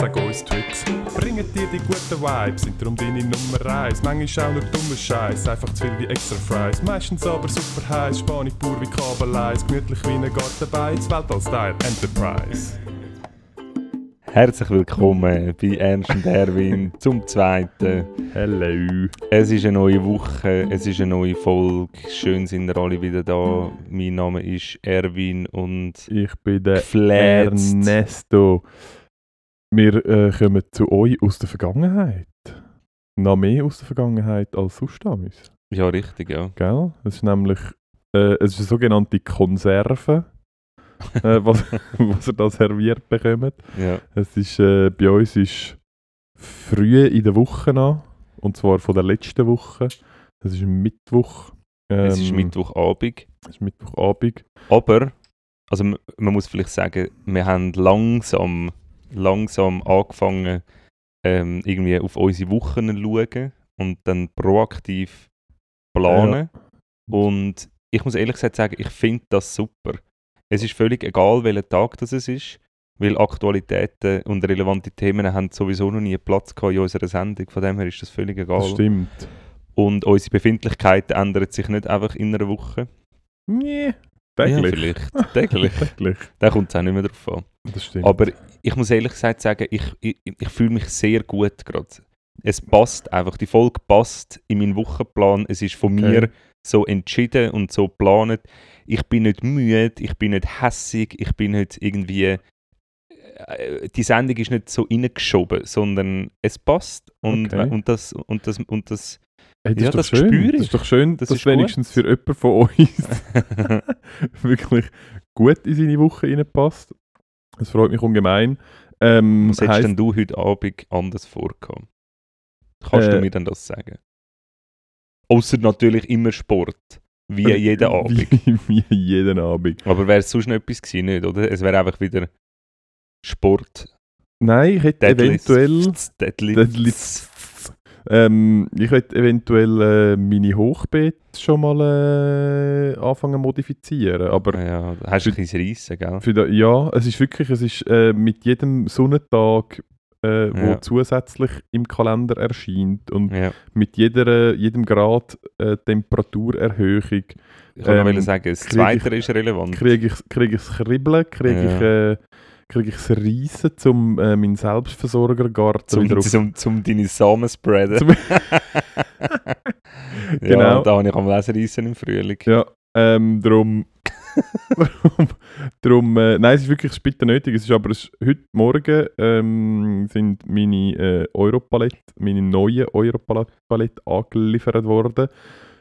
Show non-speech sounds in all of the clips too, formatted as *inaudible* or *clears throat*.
Sag uns Tricks, bringen dir die guten Vibes, sind darum deine Nummer 1. Manchmal auch nur dummer Scheiß, einfach zu viel wie extra Fries. Meistens aber super heiß, Spanisch pur wie Kabeleis, gemütlich wie ein Gartenbein, Weltall-Style Enterprise. Herzlich willkommen bei Ernst und Erwin *laughs* zum zweiten. Hello. Es ist eine neue Woche, es ist eine neue Folge. Schön sind ihr alle wieder da. Mein Name ist Erwin und Ich bin der. Ernesto. Wir äh, kommen zu euch aus der Vergangenheit. Noch mehr aus der Vergangenheit als sonst damals. ja richtig, ja. Gell? Es ist nämlich äh, es ist eine sogenannte Konserve, *laughs* äh, was, was ihr da serviert bekommt. ja. Es ist, äh, bei uns ist früh in der Woche an, und zwar von der letzten Woche. Es ist Mittwoch. Es ist ähm, Mittwochabend. Es ist Mittwochabend. Aber, also man muss vielleicht sagen, wir haben langsam, langsam angefangen, ähm, irgendwie auf unsere Wochen zu schauen und dann proaktiv planen. Und ich muss ehrlich gesagt sagen, ich finde das super. Es ist völlig egal, welcher Tag das es ist, weil Aktualitäten und relevante Themen haben sowieso noch nie Platz gehabt in unserer Sendung. Von dem her ist das völlig egal. Das stimmt. Und unsere Befindlichkeiten ändern sich nicht einfach in einer Woche. Nee, Ja, täglich. vielleicht. Täglich. *laughs* täglich. Da kommt es auch nicht mehr drauf an. Das stimmt. Aber ich muss ehrlich gesagt sagen, ich, ich, ich fühle mich sehr gut gerade. Es passt einfach, die Folge passt in meinen Wochenplan. Es ist von Okay. mir so entschieden und so geplant. Ich bin nicht müde, ich bin nicht hässig, ich bin nicht irgendwie. äh, Die Sendung ist nicht so reingeschoben, sondern es passt. Und, Okay. und das. Und das, und das Hey, das Ja, ist das schön. Das ist doch schön, Das dass wenigstens gut. für jemanden von uns *laughs* *laughs* wirklich gut in seine Woche reinpasst. Das freut mich ungemein. Ähm, was hättest denn du heute Abend anders vorgehabt? Kannst Äh, du mir denn das sagen? Außer natürlich immer Sport. Wie jeden *laughs* Abend. Wie, wie jeden Abend. Aber wäre es sonst noch etwas gewesen, nicht, oder? Es wäre einfach wieder Sport. Nein, ich hätte Deadlifts, eventuell. Deadlifts. Deadlifts. Ähm, ich hätte eventuell äh, meine Hochbeete schon mal äh, anfangen modifizieren. Aber Ja, hast du ein bisschen Reissen, gell? Für da, ja, es ist wirklich, es ist äh, mit jedem Sonnentag, äh, wo Ja. zusätzlich im Kalender erscheint und Ja. mit jeder, jedem Grad äh, Temperaturerhöhung Ich kann Ähm, noch sagen, das Zweite ist relevant. kriege ich, krieg ich das Kribbeln, kriege Ja. ich, äh, krieg ich das Reissen, um äh, meinen Selbstversorgergarten wieder Zum, auf... zum, zum deine Samen spreaden. Zum- *laughs* ja, Genau. da habe ich am Lesen Reissen im Frühling. Ja, ähm, drum... *laughs* drum, drum äh, nein, es ist wirklich später nötig. Es ist aber es ist, heute Morgen ähm, sind meine äh, Europalette, meine neuen Europalette angeliefert worden.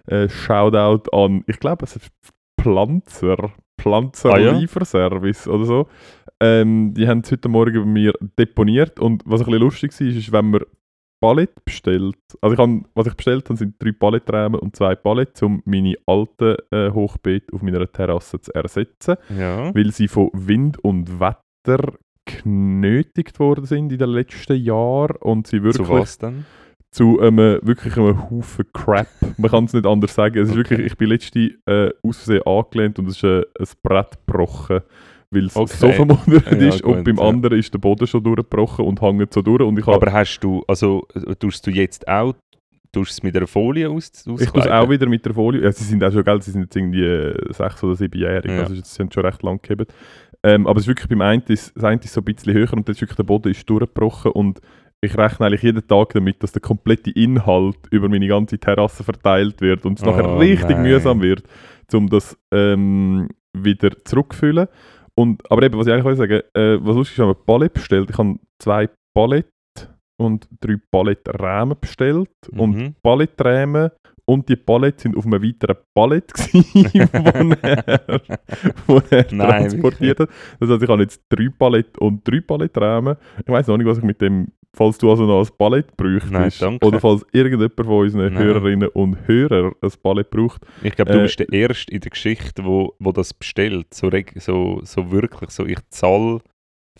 Äh, Shoutout an, ich glaube, es ist Pflanzer, Pflanzer Ah, ja? Lieferservice oder so. Ähm, die haben es heute Morgen bei mir deponiert und was ein bisschen lustig war, ist, wenn man Palette bestellt, also ich hab, was ich bestellt habe, sind drei Palettrahmen und zwei Paletten, um meine alten äh, Hochbeete auf meiner Terrasse zu ersetzen, Ja. weil sie von Wind und Wetter genötigt worden sind in den letzten Jahren und sie wirklich Zu was denn? zu einem, wirklich einem Haufen Crap. Man kann es nicht anders sagen. Es ist Okay. wirklich, ich bin letzte äh, aus Versehen angelehnt und es ist äh, ein Brett gebrochen, weil es Okay. so vermutet Ja, ist und gut, beim ja. anderen ist der Boden schon durchgebrochen und hängt so durch und ich Aber hast du, also äh, tust du jetzt auch, tust es mit einer Folie aus, ich tue es auskleiden? auch wieder mit der Folie. Ja, sie sind auch schon, gell, sie sind jetzt irgendwie äh, sechs oder siebenjährig, Ja. also sie sind schon recht lang gehabt. Ähm, aber es ist wirklich beim einen, ist, das eine ist so ein bisschen höher und ist wirklich der Boden ist durchgebrochen und ich rechne eigentlich jeden Tag damit, dass der komplette Inhalt über meine ganze Terrasse verteilt wird und es Oh, nachher richtig nein. mühsam wird, um das ähm, wieder zurückzufüllen. Und, aber eben, was ich eigentlich wollte sagen, äh, was lustig ist, ich habe ein Palette bestellt. Ich habe zwei Palette und drei Palettenrämen bestellt. Und Mhm. Und die Palette sind auf einem weiteren *laughs* gewesen, wo *laughs* er, wo er Nein, transportiert hat. Das heißt, ich habe jetzt drei Palette und drei Palettenrämen. Ich weiß noch nicht, was ich mit dem, falls du also noch ein Palett bräuchtest, Nein, oder falls irgendjemand von unseren Nein. Hörerinnen und Hörern ein Palett braucht. Ich glaube, du Äh, bist der Erste in der Geschichte, wo, wo das bestellt. So, so, so wirklich, so ich zahle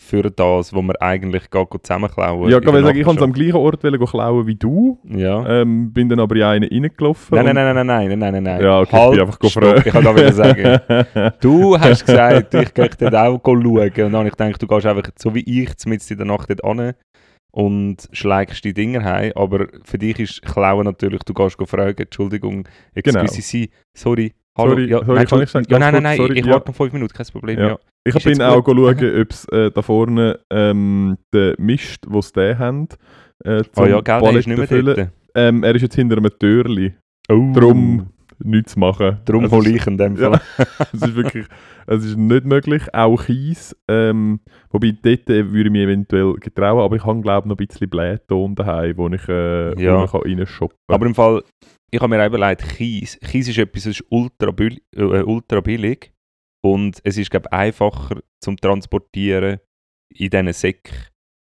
für das, was wir eigentlich gar zusammenklauen. ja, in ich der sagen, ich wollte es am gleichen Ort klauen wie du, Ja. ähm, bin dann aber in einen reingelaufen. Nein, nein, nein, nein, nein, nein, nein, nein. Ja, okay, halt, ich bin einfach stopp, gefragt. Ich kann gerade sagen, *laughs* du hast gesagt, ich gehe dort auch schauen. Und dann habe ich gedacht, du gehst einfach so wie ich mitten in der Nacht dort an und schlägst die Dinger heim. Aber für dich ist Klauen natürlich, du gehst fragen, Entschuldigung, Genau. excuse Sie, sorry, hallo. Sorry, ja, sorry, nein, kann ich sagen, ja, nein, nein, nein, sorry, ich ja. warte noch fünf Minuten, kein Problem. Ja. Ich bin jetzt auch schauen, *laughs* ob es äh, da vorne ähm, den Mist, den sie haben, äh, Oh ja, gell, der ist nicht mehr füllen. Ähm, er ist jetzt hinter einem Türli. Oh. Darum nichts machen. Darum Es hole ich in dem Ja. Fall. *laughs* Es ist wirklich es ist nicht möglich. Auch Kies. Ähm, wobei dort äh, würde ich mich eventuell getrauen, aber ich habe glaube ich noch ein bisschen Blähton daheim, wo ich, äh, Ja. wo ich kann reinshoppen kann. Aber im Fall, ich habe mir auch überlegt, Kies. Kies ist etwas, das ist ultra, bil- äh, ultra billig. Und es ist, glaube ich, einfacher zum Transportieren in diesen Säcken,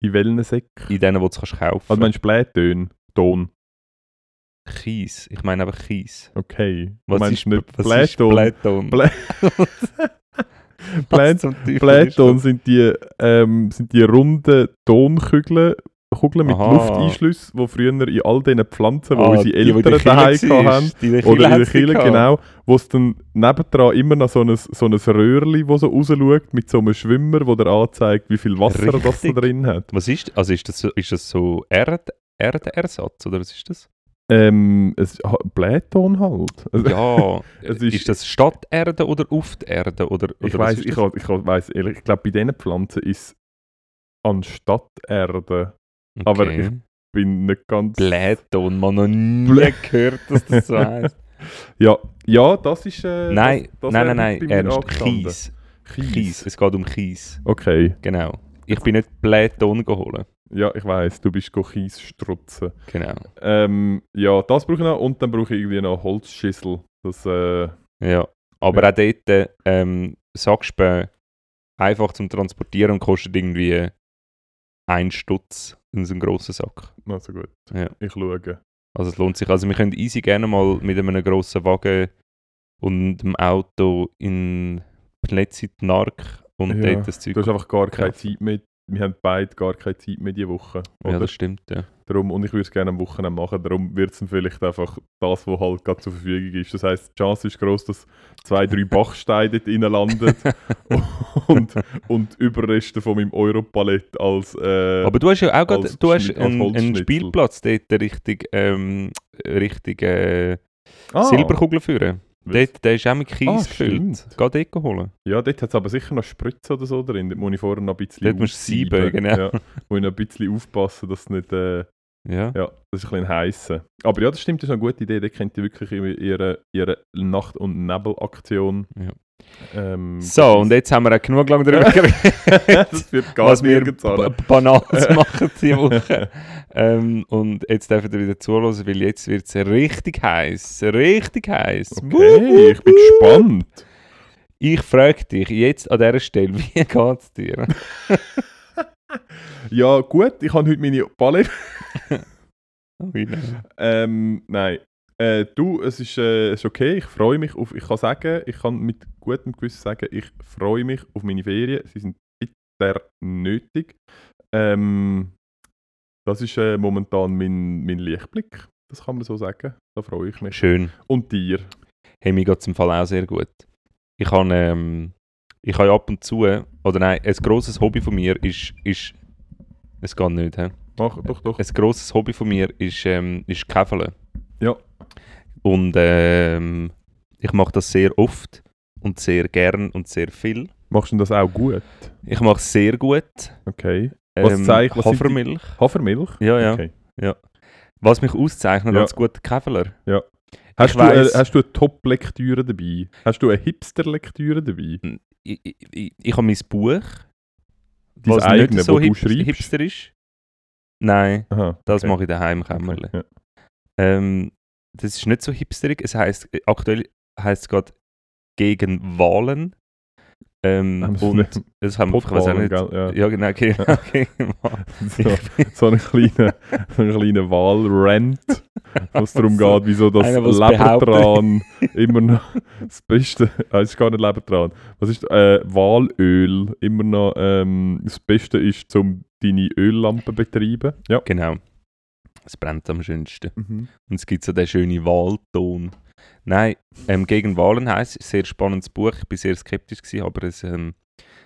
In welchen Säck? in denen, die du kannst kaufen Also meinst du Blähton? Ton? Kies. Ich meine einfach Kies. Okay. Du Was meinst ist, *laughs* was zum Teufel ist Blähton das? sind die, ähm, sind die runden Tonkügeln Kugeln mit Aha. Lufteinschluss, die früher in all diesen Pflanzen, die Ah, unsere die, Eltern daheim hatten, der oder in der Kirche, genau, wo es dann nebendran immer noch so ein, so ein Röhrli, das so rausschaut, mit so einem Schwimmer, der dir anzeigt, wie viel Wasser das da Richtig. drin hat. Was ist, also ist das so, ist das so Erd, Erdenersatz, oder was ist das? Ähm, es Blähton halt. Also, Ja, *laughs* Es ist, ist- das Stadterde oder auf Erde? Oder, oder ich weiß, ich, ich, ich weiss ehrlich, ich glaube, bei diesen Pflanzen ist es anstatt Erde. aber Okay. Bin nicht ganz. Blähton, man noch nie *laughs* gehört, dass das so heißt. Ja, ja, das ist. Äh, nein, das, das nein, nein, bei nein, mir Ernst. Kies. Kies. Kies. Es geht um Kies. Okay, Genau. Ich bin nicht Blähton geholt. Ja, ich weiß, du bist Kies strutzen. Genau. Ähm, ja, das brauche ich noch und dann brauche ich irgendwie noch Holzschüssel. Das, äh, Ja. Aber Ja. auch dort, ähm, Sackspäne einfach zum Transportieren kostet irgendwie ein Stutz in so einem grossen Sack. also gut. Ja. Ich schaue. Also es lohnt sich. Also wir können easy gerne mal mit einem grossen Wagen und dem Auto in Plätzit-Nark und Ja, dort das Zeug Du hast einfach gar keine. Zeit mehr. Wir haben beide gar keine Zeit mehr diese Woche. Ja, Oder? das stimmt, ja. Darum, und ich würde es gerne am Wochenende machen. Darum wird es dann vielleicht einfach das, was halt gerade zur Verfügung ist. Das heisst, die Chance ist groß, dass zwei, drei Bachsteine dort landen *laughs* und, und Überreste von meinem Europalett als. Äh, Aber du hast ja auch gerade, du hast einen, einen. Spielplatz dort richtig, ähm, richtig äh, ah, Silberkugeln führen. Dort, der ist auch mit Kies Ah, gefüllt. Geh dort holen. Ja, dort hat es aber sicher noch Spritzen oder so drin. Dort muss ich vorher noch ein bisschen Dort musst du sieben, genau. Ja, muss ich noch ein bisschen aufpassen, dass es nicht... Äh, Ja. ja, das ist ein bisschen heissen. Aber ja, das stimmt, das ist eine gute Idee. Dort kennt ihr wirklich ihre, ihre, ihre Nacht- und Nebelaktion. Ja. Ähm, So, und jetzt haben wir auch genug lang darüber *laughs* geredet, das wird gar was wir Banales *laughs* machen diese Woche. ähm, und jetzt dürfen ihr wieder zuhören, weil jetzt wird es richtig heiß. Richtig heiß. Okay, ich bin gespannt. Ich frage dich jetzt an dieser Stelle, *laughs* wie geht es dir? Ja, gut, ich habe heute meine Palette. Oh, nein. Ähm, nein. Äh, du, es ist, äh, es ist okay, ich freue mich auf, ich kann sagen, ich kann mit gutem Gewissen sagen, ich freue mich auf meine Ferien, sie sind bitter nötig. Ähm, das ist äh, momentan mein, mein Lichtblick, das kann man so sagen, da freue ich mich. Schön. Und dir? Hey, mir geht es im Fall auch sehr gut. Ich habe, ähm, ich habe ab und zu, oder nein, ein grosses Hobby von mir ist, ist es geht nicht, hä? Mach, doch, doch. Ein grosses Hobby von mir ist, ähm, ist Käfeln. Ja. Und ähm, ich mache das sehr oft und sehr gern und sehr viel. Machst du das auch gut? Ich mache es sehr gut. Okay. Was Ähm, zeigt- was Hafermilch. Hafermilch? Ja, ja. Okay. Was mich auszeichnet Ja. als guter Käveler. Hast, Ich du, äh, weiss- hast du eine Top-Lektüre dabei? Hast du eine Hipster-Lektüre dabei? Ich, ich, ich, ich habe mein Buch, Dein was eigene, nicht so hip, schreibst? hipster ist. Nein, Aha, das okay. mache ich daheim im Kämmerle. Okay, ja. Ähm, das ist nicht so hipsterig. Es heißt aktuell heißt es gerade gegen Wahlen. Ähm, Haben und das haben wir, weiß auch nicht. gell? Ja. Ja, genau, okay. okay. *laughs* So, so einen kleinen, so einen kleinen Wahlrant, wo es darum *laughs* geht, wieso das Einer, Lebertran immer noch *laughs* das Beste, es ist gar nicht Lebertran, was ist äh, Walöl immer noch ähm, das Beste ist, um deine Öllampe zu betreiben. Ja. genau. Es brennt am schönsten. Und es gibt so den schönen Wahlton. Nein, ähm, gegen Wahlen heisst es, sehr spannendes Buch. Ich war sehr skeptisch, gewesen, aber es, ähm,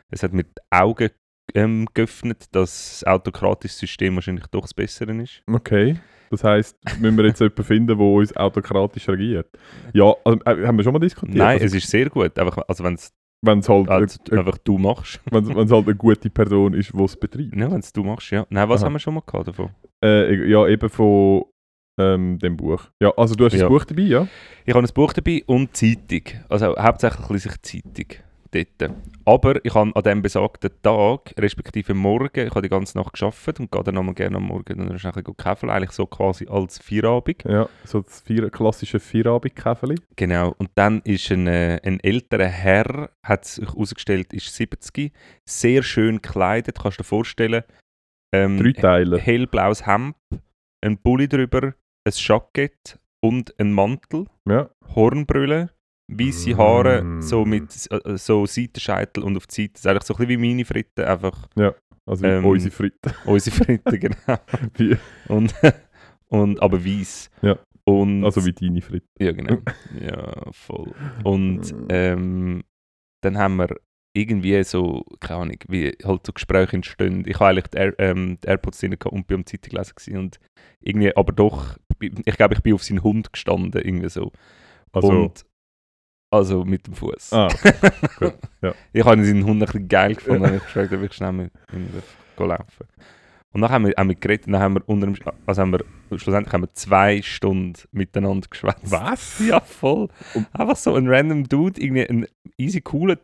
es hat mir die Augen ähm, geöffnet, dass das autokratische System wahrscheinlich doch das Bessere ist. Okay. Das heisst, müssen wir jetzt *laughs* jemanden finden, der uns autokratisch regiert? Ja, also, äh, haben wir schon mal diskutiert. Nein, also, es ist sehr gut. Einfach, also wenn es wenn es halt, also, äh, einfach du machst. *laughs* wenn's, wenn's halt eine gute Person ist, die es betreibt. Ja, wenn es du machst, ja. Nein, was Aha. haben wir schon mal gehabt davon? Äh, ja, eben von ähm, dem Buch. Ja, also du hast Ja. das Buch dabei, ja? Ich habe ein Buch dabei und Zeitung. Also hauptsächlich lese ich Zeitung dort. Aber ich habe an diesem besagten Tag, respektive morgen, ich habe die ganze Nacht gearbeitet und gehe dann nochmal gerne am Morgen dann schnell käfeln, eigentlich so quasi als Feierabend. Ja, so das vier, klassische Vierabendkäfeli. Genau. Und dann ist ein, äh, ein älterer Herr, hat sich herausgestellt, ist 70, sehr schön gekleidet, kannst du dir vorstellen. Ähm, Drei Teile. hellblaues Hemd, ein Pulli drüber, ein Jackett und ein Mantel. Ja. Hornbrille, weiße Haare, Mm. so mit äh, so Seitenscheitel und auf die Seite. Das ist eigentlich so ein bisschen wie meine Fritten, einfach Also wie Ähm, unsere Fritten. *laughs* unsere Fritten, genau. *laughs* Und, *laughs* und, aber weiß. Ja. Und, also wie deine Fritten. Ja, genau. Ja, voll. Und ähm, dann haben wir irgendwie so, keine Ahnung, wie halt so Gespräche entstehen. Ich habe eigentlich die, Air, ähm, die AirPods drin und bin am Zeitung lesen gewesen und irgendwie, aber doch, ich glaube, ich bin auf seinen Hund gestanden, irgendwie so. Also, Und, also mit dem Fuß. ah, *laughs* gut, ja. Ich habe seinen Hund ein bisschen geil gefunden und ich gefragt, ob ich schnell mit ihm laufen Und dann haben wir, haben wir geredet, und dann haben wir, unter dem, also haben wir, schlussendlich haben wir zwei Stunden miteinander geschwätzt. was? *laughs* Ja, voll. Und- Einfach so ein random Dude, irgendwie ein easy cooler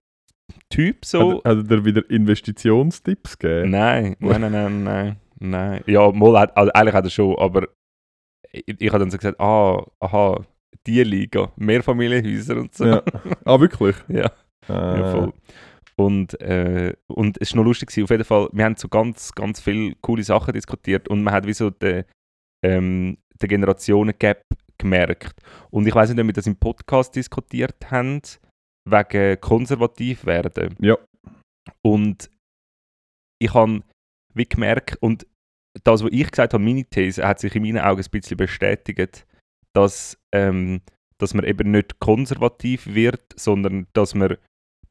Typ so. Hat, hat er wieder Investitionstipps gegeben? Nein, nein, nein, nein, nein, nein. Ja, mal hat, also eigentlich hat er schon, aber ich, ich habe dann so gesagt, ah, aha, die Liga, Mehrfamilienhäuser und so. Ja. Ah, wirklich? *laughs* ja. Ah, Ja, voll. Und, äh, und es war noch lustig, gewesen. auf jeden Fall, wir haben so ganz, ganz viele coole Sachen diskutiert und man hat wie so den, ähm, den Generationen-Gap gemerkt. Und ich weiß nicht, ob wir das im Podcast diskutiert haben, wegen konservativ werden. Ja. Und ich habe wie gemerkt, und das, was ich gesagt habe, meine These, hat sich in meinen Augen ein bisschen bestätigt, dass, ähm, dass man eben nicht konservativ wird, sondern dass man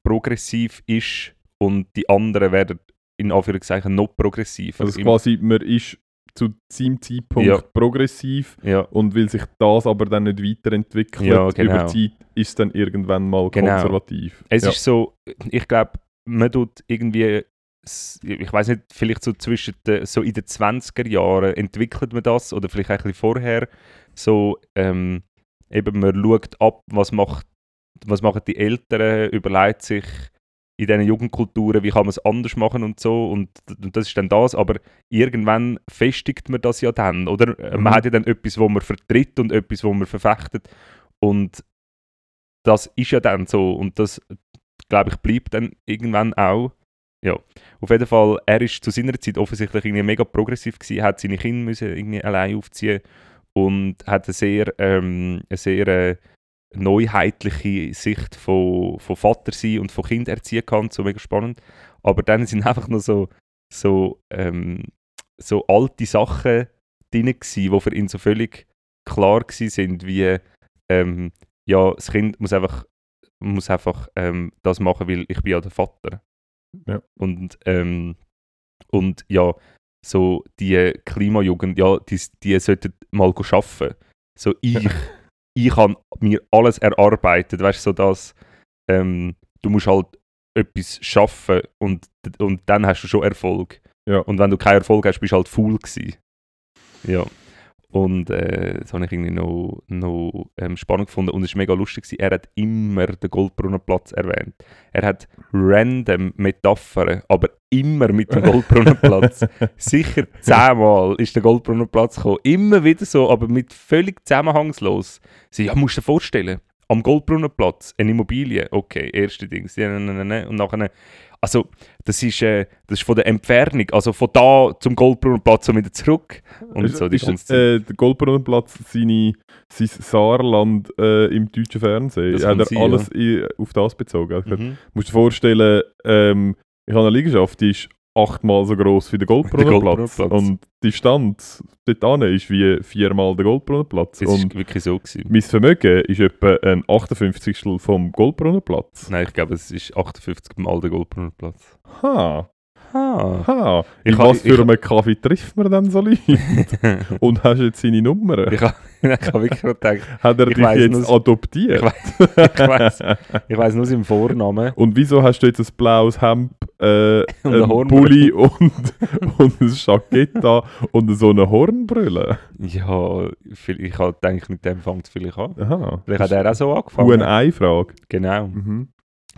progressiv ist und die anderen werden in Anführungszeichen noch progressiver. Also quasi, man ist zu seinem Zeitpunkt Ja. progressiv ja, und weil sich das aber dann nicht weiterentwickelt Ja, genau. über Zeit, ist es dann irgendwann mal Genau. konservativ. es ist so, ich glaube, man tut irgendwie, ich weiß nicht, vielleicht so zwischen den, so in den 20er Jahren entwickelt man das oder vielleicht ein bisschen vorher, so ähm, eben man schaut ab, was macht, was machen die Eltern, überlegt sich in diesen Jugendkulturen, wie kann man es anders machen und so und, und das ist dann das, aber irgendwann festigt man das ja dann, oder? Äh, Man Mhm. hat ja dann etwas, wo man vertritt und etwas, wo man verfechtet und das ist ja dann so und das, glaube ich, bleibt dann irgendwann auch. Ja, auf jeden Fall, er ist zu seiner Zeit offensichtlich irgendwie mega progressiv gewesen, hat seine Kinder müssen irgendwie allein aufziehen und hat eine sehr, ähm, eine sehr äh, neuheitliche Sicht von, von Vater sein und von Kind erziehen kann, so mega spannend. Aber dann sind *laughs* einfach noch so, so, ähm, so alte Sachen drin gewesen, die für ihn so völlig klar gewesen sind, wie ähm, ja, das Kind muss einfach, muss einfach ähm, das machen, weil ich bin ja der Vater. Ja. Und, ähm, und ja, so die Klimajugend, ja, die, die sollten mal arbeiten. So ich, *laughs* ich habe mir alles erarbeitet, weißt du, so dass ähm, du musst halt etwas schaffen und, und dann hast du schon Erfolg. Ja. Und wenn du keinen Erfolg hast, bist du halt faul gewesen. Ja. Und äh, das habe ich irgendwie noch, noch ähm, spannend gefunden. Und es war mega lustig. Gewesen. Er hat immer den Goldbrunnenplatz erwähnt. Er hat random Metaphern, aber immer mit dem Goldbrunnenplatz. *laughs* Sicher zehnmal ist der Goldbrunnenplatz gekommen. Immer wieder so, aber mit völlig zusammenhangslos. Sie, ja, musst du dir vorstellen, am Goldbrunnenplatz, eine Immobilie, okay, erste Ding. Ja, ne, ne, ne. Und nachher, also, das ist, äh, das ist von der Entfernung, also von da zum Goldbrunnenplatz und wieder zurück. Und ist, so die ist, ganze äh, der Goldbrunnenplatz seine, sein Saarland äh, im deutschen Fernsehen? Das Hat er sein, alles i- auf das bezogen? Also, Mhm. musst du dir vorstellen, ähm, ich habe eine Liegenschaft, die ist achtmal so gross wie der Goldbrunnenplatz. Goldbrunnenplatz. Und die Distanz dort hin ist wie viermal der Goldbrunnenplatz. Das Und war wirklich so. Gewesen. mein Vermögen ist etwa ein 58. vom Goldbrunnenplatz. Nein, ich glaube, es ist 58 Mal der Goldbrunnenplatz. Ha, Ha. Ich In ha- was ich für ha- einem Kaffee trifft man denn so Leute? *laughs* Und hast jetzt seine Nummer? ich habe *laughs* hab wirklich gerade gedacht, Hat er ich dich jetzt nur- adoptiert? ich ich weiss, ich weiss nur seinen Vornamen. Und wieso hast du jetzt ein blaues Hemd, äh, Und eine einen Hornbrille. Pulli und, *laughs* und ein Jackett und so eine Hornbrille? Ja, ich habe gedacht, mit dem fängt es vielleicht an. Aha. Vielleicht hat er auch so angefangen. Q&A-Frage. Genau. Mhm.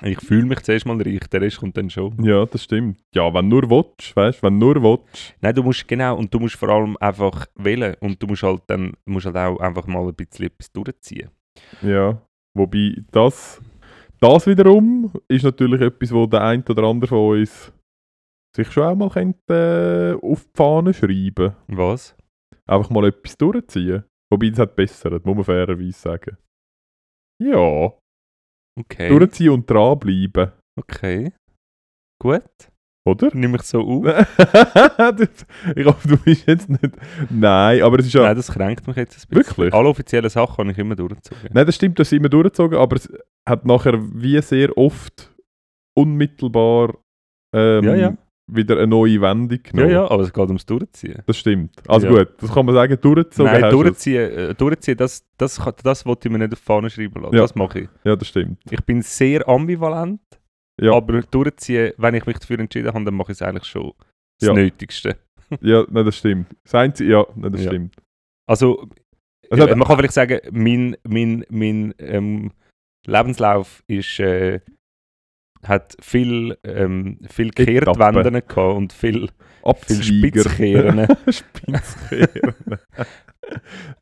Ich fühle mich zuerst mal reich, der Rest kommt dann schon. Ja, das stimmt. Ja, wenn nur willst, weißt du, wenn nur willst. Nein, du musst, genau, und du musst vor allem einfach wählen und du musst halt dann musst halt auch einfach mal ein bisschen etwas durchziehen. Ja. Wobei, das, das wiederum ist natürlich etwas, wo der ein oder andere von uns sich schon auch mal könnte, äh, auf die Fahne schreiben Was? Einfach mal etwas durchziehen. Wobei, das hat besser, das muss man fairerweise sagen. Ja, Okay. durchziehen und dranbleiben. Okay. Gut. Oder? Nimm ich so auf. *laughs* Ich hoffe, du bist jetzt nicht. Nein, aber es ist ja. Nein, das kränkt mich jetzt ein bisschen. Wirklich? Alle offiziellen Sachen habe ich immer durchgezogen. Nein, das stimmt, das sind immer durchgezogen, aber es hat nachher wie sehr oft unmittelbar ähm, Ja, ja. Wieder eine neue Wendung Ja, genommen. ja, aber es geht ums Durchziehen. Das stimmt. Also Ja. gut, das kann man sagen, durchgezogen Nein, durchziehen, äh, durchziehen das, das, kann- das wollte ich mir nicht auf die Fahne schreiben lassen. Ja. Das mache ich. Ja, das stimmt. Ich bin sehr ambivalent, Ja. aber durchziehen, wenn ich mich dafür entschieden habe, dann mache ich es eigentlich schon das Ja. Nötigste. *laughs* Ja, nein, das stimmt. Das Einzige, ja, nein, das Ja. stimmt. Also, äh, man kann vielleicht sagen, mein, mein, mein ähm, Lebenslauf ist, äh, hat viel, ähm, viel. Kehrtwenden gehabt und viel, viel. Spitzkehren. *laughs* Spitzkehren.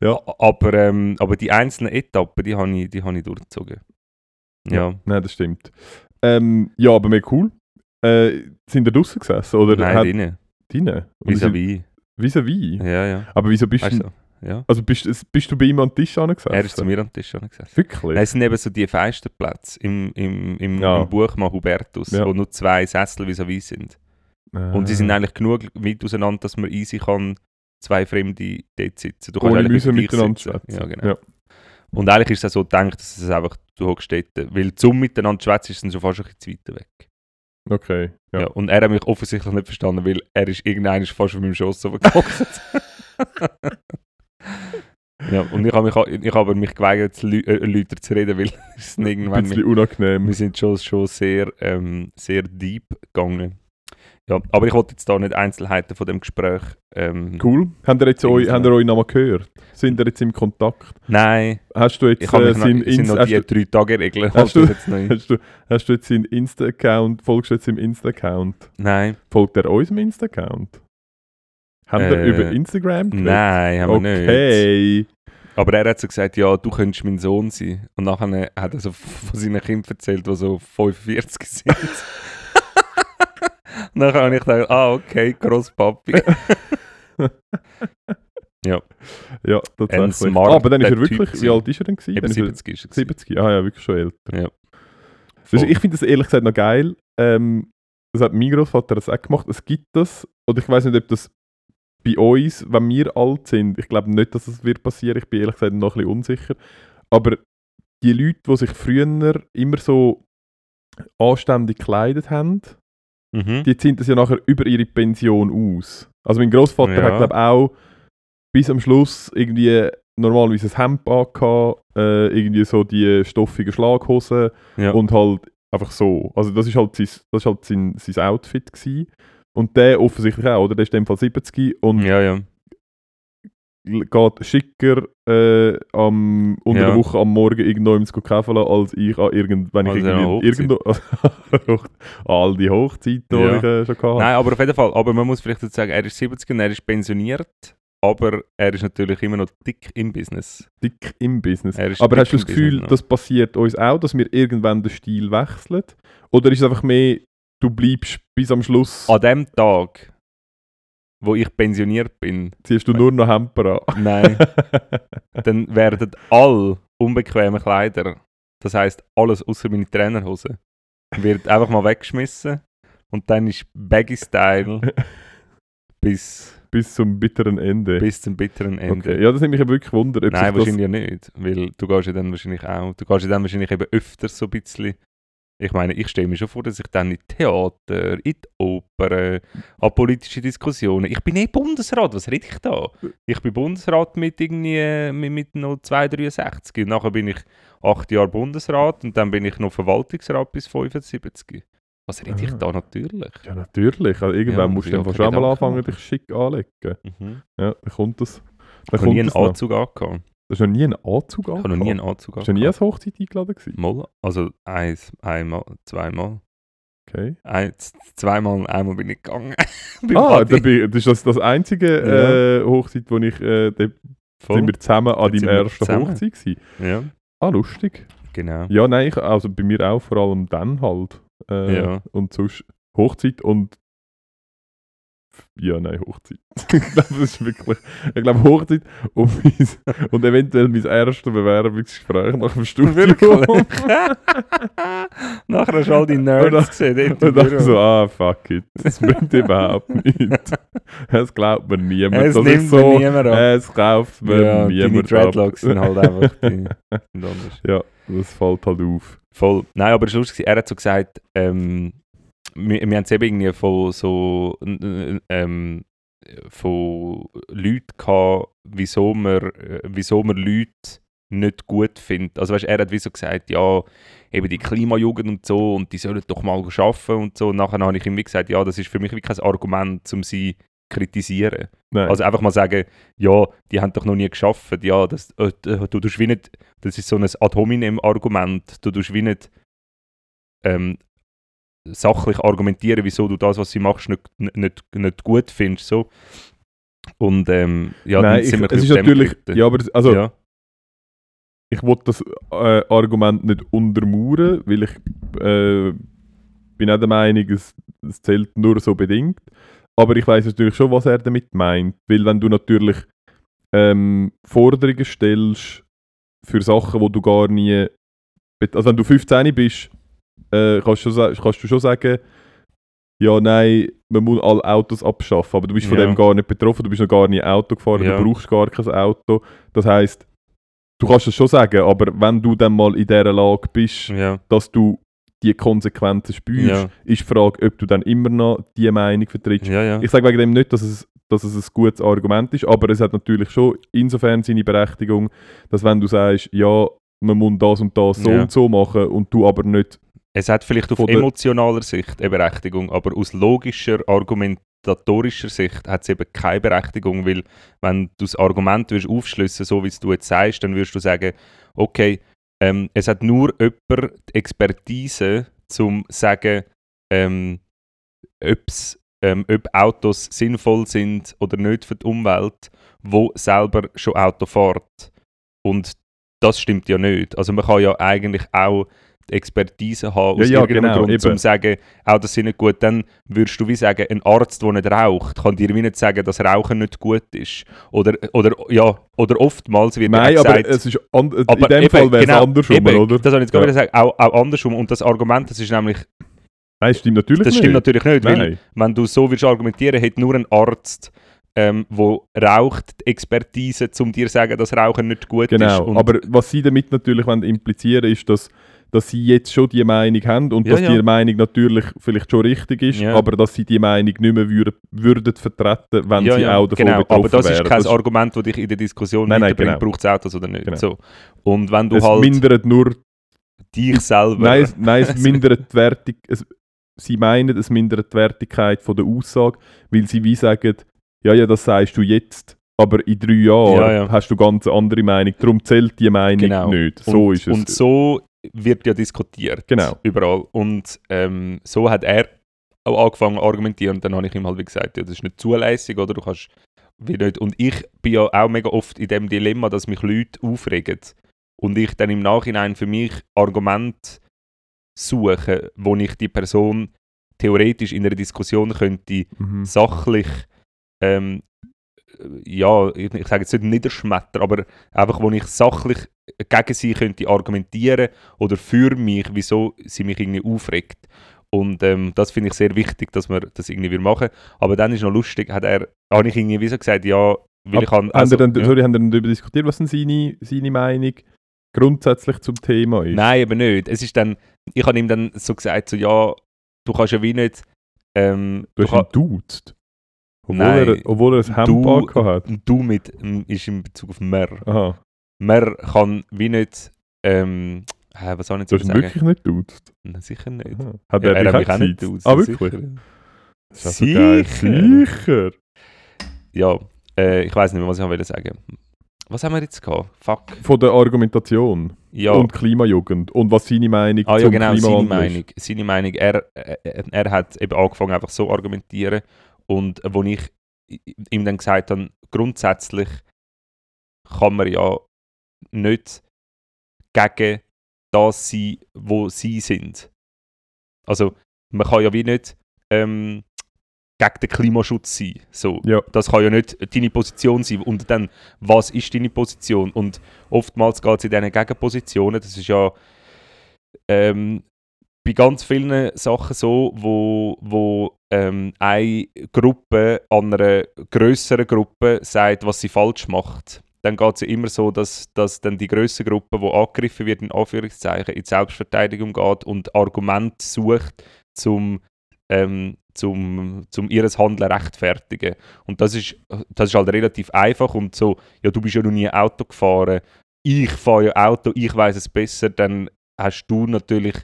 Ja. aber, ähm, aber die einzelnen Etappen, die habe ich, die habe ich durchgezogen. Ja. Nein, das stimmt. Ähm, ja, aber mehr cool. Äh, sind ihr draußen gesessen? Oder Nein, hat drinnen. drinnen? Vis-à-vis. Vis-à-vis? Ja, ja. Aber wieso bist Weißt du... du? Ja. Also bist, bist du bei ihm an den Tisch angesessen? Er ist zu mir am Tisch gesessen. Wirklich? Nein, es sind eben so die Feisterplätze im, im, im, Ja. im Buchmann Hubertus, Ja. wo nur zwei Sessel vis-à-vis sind. Und sie sind eigentlich genug weit auseinander, dass man easy kann zwei Fremde dort sitzen. Du Ohne müssen miteinander sitzen. schwätzen. Ja, genau. Ja. Und eigentlich ist es auch so gedacht, dass es einfach, du hockst dort, weil zum Miteinander schwätzen ist es dann schon fast ein bisschen zu weit weg. Okay, ja. Ja. Und er hat mich offensichtlich nicht verstanden, weil er ist irgendeiner fast auf meinem Schoss gehockt. *laughs* *laughs* ja, und ich habe mich, ich habe mich geweigert, zu äh, Leuten zu reden, weil *laughs* es sind Ein irgendwann bisschen unangenehm. wir sind schon, schon sehr, ähm, sehr deep gegangen. Ja, aber ich wollte jetzt da nicht Einzelheiten von dem Gespräch. Ähm, Cool. Habt ihr, jetzt euch, habt ihr euch nochmal gehört? Sind ihr jetzt im Kontakt? Nein, Hast du jetzt ich äh, noch, sind noch die du- drei Tage Regeln. Hast Hast du-. Hast du, hast du jetzt seinen Insta-Account, folgst du jetzt im Insta-Account? Nein, Folgt er unserem Insta-Account? Haben wir Äh, über Instagram geredet? nein, haben wir nicht. Okay. Aber er hat so gesagt, ja, du könntest mein Sohn sein. Und nachher hat er so von seinen Kindern erzählt, die so 45 sind. *laughs* Und dann habe ich gedacht, ah, okay, Grosspapi. *laughs* ja, Ja, Ein tatsächlich. smart Ah, aber dann ist er wirklich, wie alt ist er denn? Gewesen? eben Dann ist er 70 ist er. gewesen. 70. Ah ja, wirklich schon älter. Ja. Voll. ich finde das ehrlich gesagt noch geil. Ähm, das hat mein Großvater das auch gemacht. Es gibt das, oder ich weiß nicht, ob das bei uns, wenn wir alt sind, ich glaube nicht, dass das wird passieren. Ich bin ehrlich gesagt noch ein bisschen unsicher. Aber die Leute, die sich früher immer so anständig gekleidet haben, Mhm. die ziehen das ja nachher über ihre Pension aus. Also mein Großvater Ja. hat glaube auch bis am Schluss irgendwie normalerweise ein Hemd angehabt, äh, irgendwie so die stoffigen Schlaghosen Ja. und halt einfach so. Also das ist halt sein, das ist halt sein, sein Outfit gewesen. Und der offensichtlich auch, oder? Der ist in dem Fall 70 und Ja, ja. geht schicker äh, am, unter Ja. der Woche am Morgen irgendwo ins Käfeln, als ich an irgend, wenn ich Also an irgendwie irgendwo *laughs* all die Hochzeiten, die ich äh, schon hatte. Nein, aber auf jeden Fall. Aber man muss vielleicht dazu sagen, er ist 70 und er ist pensioniert, aber er ist natürlich immer noch dick im Business. Dick im Business. Er Aber hast du das Gefühl, noch. das passiert uns auch, dass wir irgendwann den Stil wechseln? Oder ist es einfach mehr, du bleibst bis am Schluss, An dem Tag, wo ich pensioniert bin, ziehst du nur noch Hemper an? nein, *laughs* dann werden all unbequeme Kleider, das heißt alles außer meine Trainerhose, wird einfach mal weggeschmissen und dann ist Baggy Style *laughs* bis, bis zum bitteren Ende. bis zum bitteren Ende. Okay. Ja, das nimmt mich ja wirklich Wunder. Nein, wahrscheinlich ja nicht, weil du gehst ja dann wahrscheinlich auch, du gehst ja dann wahrscheinlich eben öfters so ein bisschen, ich meine, ich stelle mir schon vor, dass ich dann in Theater, in die Oper, an politische Diskussionen, ich bin eh Bundesrat, was rede ich da? Ich bin Bundesrat mit irgendwie, äh, mit, mit noch 263 und nachher bin ich acht Jahre Bundesrat und dann bin ich noch Verwaltungsrat bis 75. Was rede ich Ah. da natürlich? Ja, natürlich. Also irgendwann Ja, musst du einfach schon mal anfangen, machen. dich schick anlegen. Mhm. Ja, dann kommt das. Dann Ich habe nie einen. Anzug angehabt. Du hast noch nie einen Anzug Ich habe noch nie einen angehabt? Anzug Hast du nie angehabt. als Hochzeit eingeladen gewesen? Mal, also eins, einmal, zweimal. Okay. Ein, zweimal, einmal bin ich gegangen. *laughs* Ah, da bin, das ist das, das einzige äh, Hochzeit, wo ich, äh, da Voll. sind wir zusammen an deinem ersten zusammen. Hochzeit gewesen. Ja, Ah, lustig. genau. Ja, nein, ich, also bei mir auch vor allem dann halt. Äh, Ja. Und sonst Hochzeit und ja, nein, Hochzeit. ich glaube, das ist wirklich. Ich glaube, Hochzeit und, mein, und eventuell mein erstes Bewerbungsgespräch nach dem Studium. Wirklich? Nachher hast du all die Nerds gesehen. Und dann so, ah, fuck it. Das bringt überhaupt nichts. Es glaubt mir niemand. es dass nimmt so, niemand ab. Es kauft mir ja, deine niemand Dreadlocks sind ab. halt einfach die, *laughs* sind. Ja, das fällt halt auf. Voll. Nein, aber es war lustig. Er hat so gesagt, ähm, wir, wir haben es eben irgendwie von so äh, ähm, von Leuten gehabt, wieso man, wieso man Leute nicht gut findet. Also weißt, er hat wie so gesagt, ja, eben die Klimajugend und so und die sollen doch mal arbeiten und so. Und nachher habe ich ihm wie gesagt, ja, das ist für mich wie kein Argument, um sie zu kritisieren. Nein. Also einfach mal sagen, ja, die haben doch noch nie geschafft. Ja, das, äh, du wie nicht, das ist so ein Ad hominem-Argument. Du tust wie nicht ähm, sachlich argumentieren, wieso du das, was sie machst, nicht, nicht, nicht gut findest. So. Und ähm, ja, Nein, dann ich, sind wir ein es ist natürlich. Ja, aber also, ja. ich wollte das äh, Argument nicht untermauern, weil ich äh, bin auch der Meinung, es, es zählt nur so bedingt. Aber ich weiß natürlich schon, was er damit meint. Weil wenn du natürlich ähm, Forderungen stellst für Sachen, wo du gar nie... Also wenn du 15 bist, äh, kannst, du, schon kannst du schon sagen, ja, nein, man muss alle Autos abschaffen. Aber du bist von Ja. dem gar nicht betroffen, du bist noch gar nie Auto gefahren, Ja. du brauchst gar kein Auto. Das heißt, du kannst es schon sagen, aber wenn du dann mal in dieser Lage bist, ja. dass du die Konsequenzen spürst, ist die Frage, ob du dann immer noch die Meinung vertrittst. Ich sage wegen dem nicht, dass es, dass es ein gutes Argument ist, aber es hat natürlich schon insofern seine Berechtigung, dass wenn du sagst, ja, man muss das und das so und so machen und du aber nicht Es hat vielleicht auf Von der- emotionaler Sicht eine Berechtigung, aber aus logischer, argumentatorischer Sicht hat es eben keine Berechtigung, weil wenn du das Argument würdest aufschlüssen, so wie es du jetzt sagst, dann würdest du sagen, okay, ähm, es hat nur jemand die Expertise, zum sagen, ähm, ob's, ähm, ob Autos sinnvoll sind oder nicht für die Umwelt, wo selber schon Auto fährt. Und das stimmt ja nicht. Also man kann ja eigentlich auch Expertise haben, aus Ja, ja, irgendeinem genau, Grund, eben. zum sagen, Autos sind nicht gut. Dann würdest du wie sagen, ein Arzt, der nicht raucht, kann dir wie nicht sagen, dass Rauchen nicht gut ist. Oder, oder, ja, oder oftmals wird Nein, auch aber gesagt, es ist an, in aber dem eben, Fall wäre es genau, andersrum, eben, oder? Das habe ich jetzt gerade Ja. wieder gesagt, auch, auch andersrum. Und das Argument, das ist nämlich, Nein, das stimmt natürlich das nicht. stimmt natürlich nicht, weil Nein. wenn du so willst argumentieren, hätte nur ein Arzt, ähm, wo raucht, die Expertise, um dir zu sagen, dass Rauchen nicht gut ist. Genau, aber was sie damit natürlich wollen implizieren ist, dass, dass sie jetzt schon die Meinung haben und Ja, dass ja. die Meinung natürlich vielleicht schon richtig ist, Ja. aber dass sie die Meinung nicht mehr würden, würden vertreten, wenn sie auch davon genau, betroffen aber das ist wären. kein Das- Argument, das dich in der Diskussion Nein, nein, genau. braucht es Autos oder nicht. Genau. So. Und wenn du es halt mindert nur, dich selber... nein, es, nein, es *laughs* mindert die Wertung, es, sie meinen, es mindert die Wertigkeit von der Aussage, weil sie wie sagen, ja, ja, das sagst du jetzt, aber in drei Jahren Ja, ja. hast du ganz andere Meinung, darum zählt die Meinung Genau. nicht. So und, ist es. Und so wird ja diskutiert. Genau. Überall. Und ähm, so hat er auch angefangen zu argumentieren. Und dann habe ich ihm halt wie gesagt, ja, das ist nicht zulässig, oder? Du kannst wie nicht. Und ich bin ja auch mega oft in dem Dilemma, dass mich Leute aufregen. Und ich dann im Nachhinein für mich Argumente suche, wo ich die Person theoretisch in einer Diskussion könnte Mhm. sachlich, ähm, ja, ich, ich sage jetzt nicht niederschmettern, aber einfach, wo ich sachlich gegen sie könnte argumentieren oder für mich, wieso sie mich irgendwie aufregt. Und ähm, das finde ich sehr wichtig, dass wir das irgendwie machen. Aber dann ist noch lustig, hat er, habe ich irgendwie wie so gesagt, ja, weil ich Ab- kann, haben dann, ja. haben dann darüber diskutiert, was denn seine, seine Meinung grundsätzlich zum Thema ist? Nein, eben nicht. Es ist dann, ich habe ihm dann so gesagt, so, ja, du kannst ja wie nicht, ähm, Du hast ihn duzt. Obwohl, Nein, er, obwohl er ein Hemd du, angehabt hat. du mit, ähm, ist in Bezug auf mehr. Aha, man kann wie nicht, ähm, hä, was soll ich du jetzt hast ihn sagen? wirklich nicht duzt. Nein, sicher nicht. Aha. Hat Ja, er, hat dich mich auch nicht gesiezt? duzt, Ah, wirklich? sicher. Das ist also geil. Sicher. Sicher. Ja, äh, ich weiß nicht mehr, was ich wollte sagen. Was haben wir jetzt gehabt? Fuck. Von der Argumentation Ja, und Klimajugend und was seine Meinung ah, ja zum genau, seine Klimawandel Meinung. Seine Meinung. Er, er, er hat eben angefangen, einfach so zu argumentieren. Und wo ich ihm dann gesagt habe, grundsätzlich kann man ja nicht gegen das sein, wo sie sind. Also, man kann ja wie nicht ähm, gegen den Klimaschutz sein. So. Ja. Das kann ja nicht deine Position sein. Und dann, was ist deine Position? Und oftmals geht es in diesen Gegenpositionen, das ist ja ähm, bei ganz vielen Sachen so, wo, wo ähm, eine Gruppe an einer grösseren Gruppe sagt, was sie falsch macht. Dann geht es ja immer so, dass, dass dann die grössere Gruppe, die angegriffen wird, in Anführungszeichen, in Selbstverteidigung geht und Argumente sucht, zum, ähm, zum, zum ihres Handeln rechtfertigen. Und das ist, das ist halt relativ einfach und so, ja, du bist ja noch nie Auto gefahren, ich fahre ja Auto, ich weiß es besser, dann hast du natürlich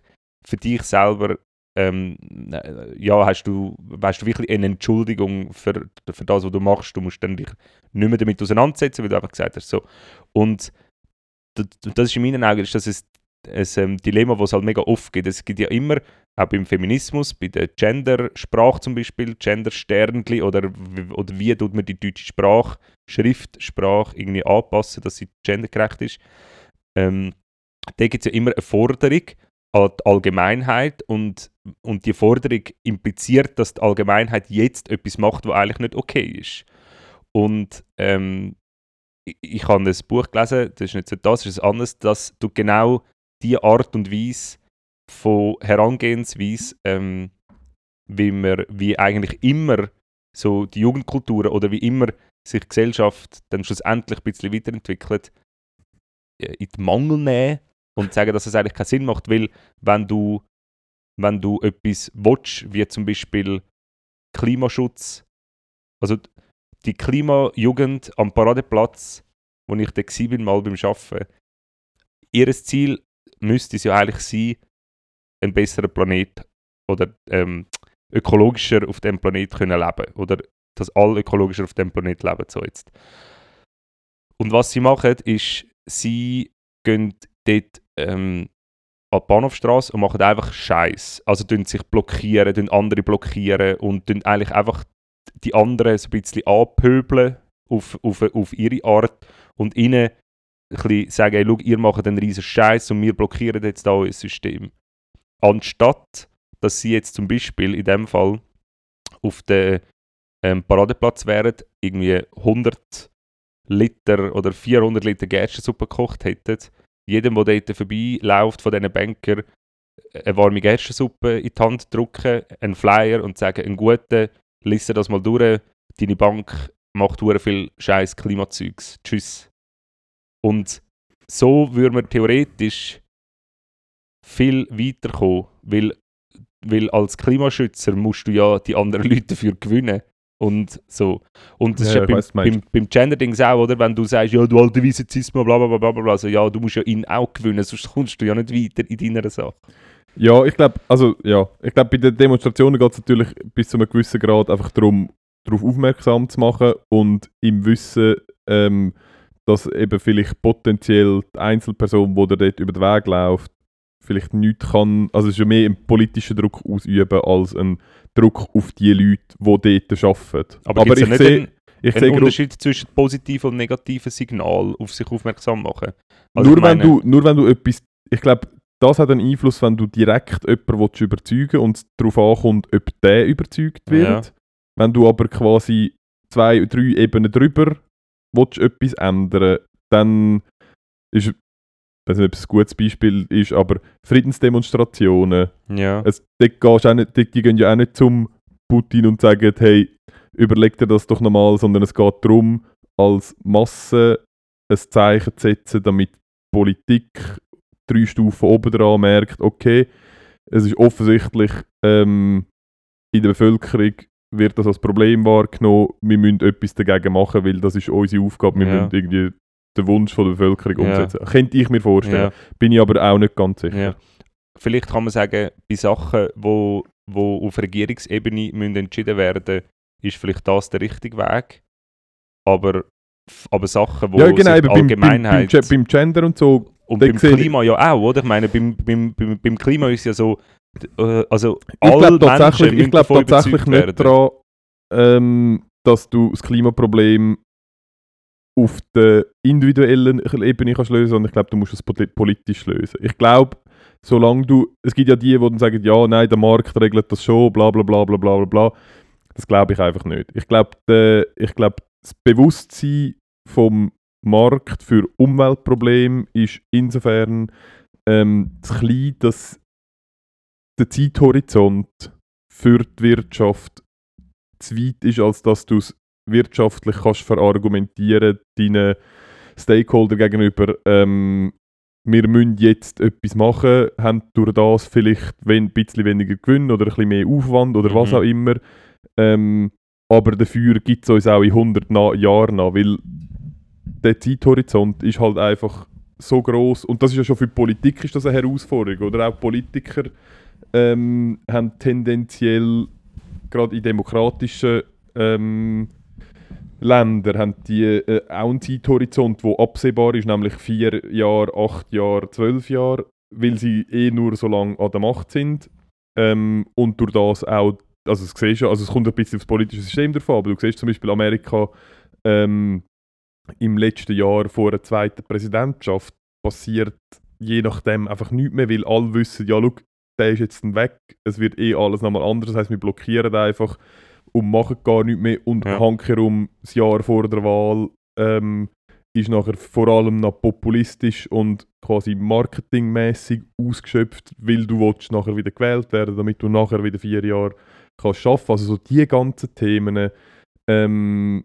für dich selber ähm, äh, ja, hast du, weißt du wirklich eine Entschuldigung für, für das, was du machst. Du musst dann dich nicht mehr damit auseinandersetzen, weil du einfach gesagt hast, so. Und das, ist in meinen Augen ist das ein, ein ähm, Dilemma, das es halt mega oft gibt. Es gibt ja immer, auch beim Feminismus, bei der Gendersprache zum Beispiel, Gendersternli oder, oder wie tut man die deutsche Sprache, Schriftsprache irgendwie anpassen, dass sie gendergerecht ist. Ähm, da gibt es ja immer eine Forderung an die Allgemeinheit und, und die Forderung impliziert, dass die Allgemeinheit jetzt etwas macht, was eigentlich nicht okay ist. Und ähm, ich, ich habe ein Buch gelesen, das ist nicht so das, das ist ein anderes, dass du genau die Art und Weise von Herangehensweise, ähm, wie, wir, wie eigentlich immer so die Jugendkulturen oder wie immer sich Gesellschaft dann schlussendlich ein bisschen weiterentwickelt, äh, in die Mangel nehmen und sagen, dass es eigentlich keinen Sinn macht, weil wenn du, wenn du etwas willst, wie zum Beispiel Klimaschutz, also die Klimajugend am Paradeplatz, wo ich da war, mal beim Arbeiten, ihr Ziel müsste es ja eigentlich sein, ein besserer Planet oder ähm, ökologischer auf dem Planet können leben oder dass alle ökologischer auf dem Planet leben so jetzt. Und was sie machen, ist, sie gehen dort ähm, an die Bahnhofstrasse und machen einfach Scheiß. Also tun sich blockieren, tun andere blockieren und tun eigentlich einfach die anderen so ein bisschen anpöbeln auf, auf, auf ihre Art und ihnen ein bisschen sagen, hey, schau, ihr macht einen riesen Scheiß und wir blockieren jetzt da euer System. Anstatt, dass sie jetzt zum Beispiel in dem Fall auf den ähm, Paradeplatz wären, irgendwie 100 Liter oder 400 Liter Gerstensuppe gekocht hätten, jedem, der dort vorbeiläuft von diesen Bankern, eine warme Gerstensuppe in die Hand drücken, einen Flyer und sagen, einen guten, lies dir das mal durch, deine Bank macht hure viel scheiß Klimazeugs. Tschüss. Und so würde man theoretisch viel weiterkommen, weil, weil als Klimaschützer musst du ja die anderen *laughs* Leute dafür gewinnen. Und so. Und das Ja, ist ja beim, beim, beim Gender-Dings auch, oder? Wenn du sagst, ja, du alte Weise Zisma, bla bla bla bla bla, also ja, du musst ja ihn auch gewinnen, sonst kommst du ja nicht weiter in deiner Sache. Ja, ich glaube, also ja, ich glaube, bei den Demonstrationen geht es natürlich bis zu einem gewissen Grad einfach darum, darauf aufmerksam zu machen und im Wissen, ähm, dass eben vielleicht potenziell die Einzelperson, die dort über den Weg läuft, vielleicht nichts kann, also es ist ja mehr ein politischer Druck ausüben als ein Druck auf die Leute, die dort arbeiten. Aber, Aber ja ich nicht sehe, ich gro- Unterschied zwischen positiven und negativen Signal auf sich aufmerksam machen? Also nur, wenn du, nur wenn du etwas, ich glaube, das hat einen Einfluss, wenn du direkt jemanden willst überzeugen und es darauf ankommt, ob der überzeugt wird. Ja. Wenn du aber quasi zwei, drei Ebenen drüber willst etwas ändern, dann ist, weiß nicht, ob es ein gutes Beispiel ist, aber Friedensdemonstrationen, Ja. es, gehst du auch nicht, die, die gehen ja auch nicht zum Putin und sagen, hey, überleg dir das doch nochmal, sondern es geht darum, als Masse ein Zeichen zu setzen, damit die Politik drei Stufen oben dran merkt, okay, es ist offensichtlich ähm, in der Bevölkerung wird das als Problem wahrgenommen, wir müssen etwas dagegen machen, weil das ist unsere Aufgabe, wir Ja. müssen irgendwie den Wunsch von der Bevölkerung Ja. umsetzen. Könnte ich mir vorstellen, Ja. bin ich aber auch nicht ganz sicher. Ja. Vielleicht kann man sagen, bei Sachen, wo, wo auf Regierungsebene müssen entschieden werden ist vielleicht das der richtige Weg. Aber, aber Sachen, wo Ja, genau, eben die beim, beim, beim, Allgemeinheit... Ge- beim Gender und so. und beim ich- Klima ja auch, oder? Ich meine, beim, beim, beim, beim Klima ist ja so... Äh, also Ich glaube tatsächlich, ich glaub tatsächlich nicht daran, ähm, dass du das Klimaproblem auf der individuellen Ebene kannst lösen, sondern ich glaube, du musst es poli- politisch lösen. Ich glaube, solange du, es gibt ja die, die dann sagen, ja, nein, der Markt regelt das schon, bla bla bla bla bla bla. Das glaube ich einfach nicht. Ich glaube, glaube, das Bewusstsein vom Markt für Umweltprobleme ist insofern ähm, zu klein, dass der Zeithorizont für die Wirtschaft zu weit ist, als dass du es wirtschaftlich kannst verargumentieren deinen Stakeholder gegenüber, ähm, wir müssen jetzt etwas machen, haben durch das vielleicht ein bisschen weniger Gewinn oder ein bisschen mehr Aufwand oder was Mhm. auch immer. Ähm, aber dafür gibt es uns auch in 100 na Jahren noch, weil der Zeithorizont ist halt einfach so groß und das ist ja schon für die Politik ist das eine Herausforderung oder auch Politiker ähm, haben tendenziell gerade in demokratischen ähm, Ländern haben die äh, auch einen Zeithorizont, der absehbar ist, nämlich vier Jahre, acht Jahre, zwölf Jahre, weil sie eh nur so lange an der Macht sind. Ähm, und durch das auch, also es siehst also es kommt ein bisschen aufs politische System davon, aber du siehst zum Beispiel Amerika ähm, im letzten Jahr vor der zweiten Präsidentschaft passiert je nachdem einfach nichts mehr, weil alle wissen, ja, schau, der ist jetzt weg, es wird eh alles nochmal anders, das heisst, wir blockieren einfach und machen gar nichts mehr und Ja. hankerum das Jahr vor der Wahl ähm, ist nachher vor allem noch populistisch und quasi marketingmäßig ausgeschöpft, weil du willst nachher wieder gewählt werden, damit du nachher wieder vier Jahre kannst schaffen. Also so die ganzen Themen, ähm,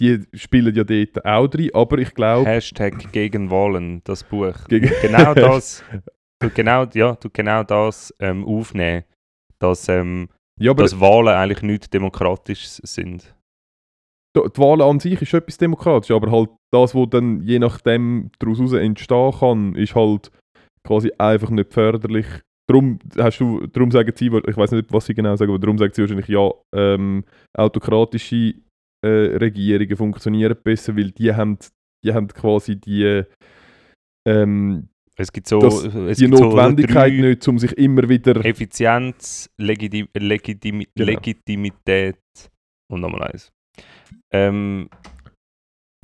die spielen ja dort auch drin, aber ich glaube, Hashtag gegen Wahlen, das Buch. Gegen- genau *laughs* das, du genau, ja, du genau das ähm, aufnehmen, dass, ähm, ja, aber dass Wahlen eigentlich nicht demokratisch sind. die die Wahl an sich ist etwas demokratisch, aber halt das, was dann je nachdem daraus entstehen kann, ist halt quasi einfach nicht förderlich. Darum, hast du, darum sagen sie, ich weiß nicht, was sie genau sagen, aber darum sagen sie wahrscheinlich, ja, ähm, autokratische äh, Regierungen funktionieren besser, weil die haben, die haben quasi die, ähm, Es gibt so, es die gibt so Notwendigkeit drei nicht, um sich immer wieder... Effizienz, Legiti Legitimi Genau. Legitimität und nochmal eins. Ähm,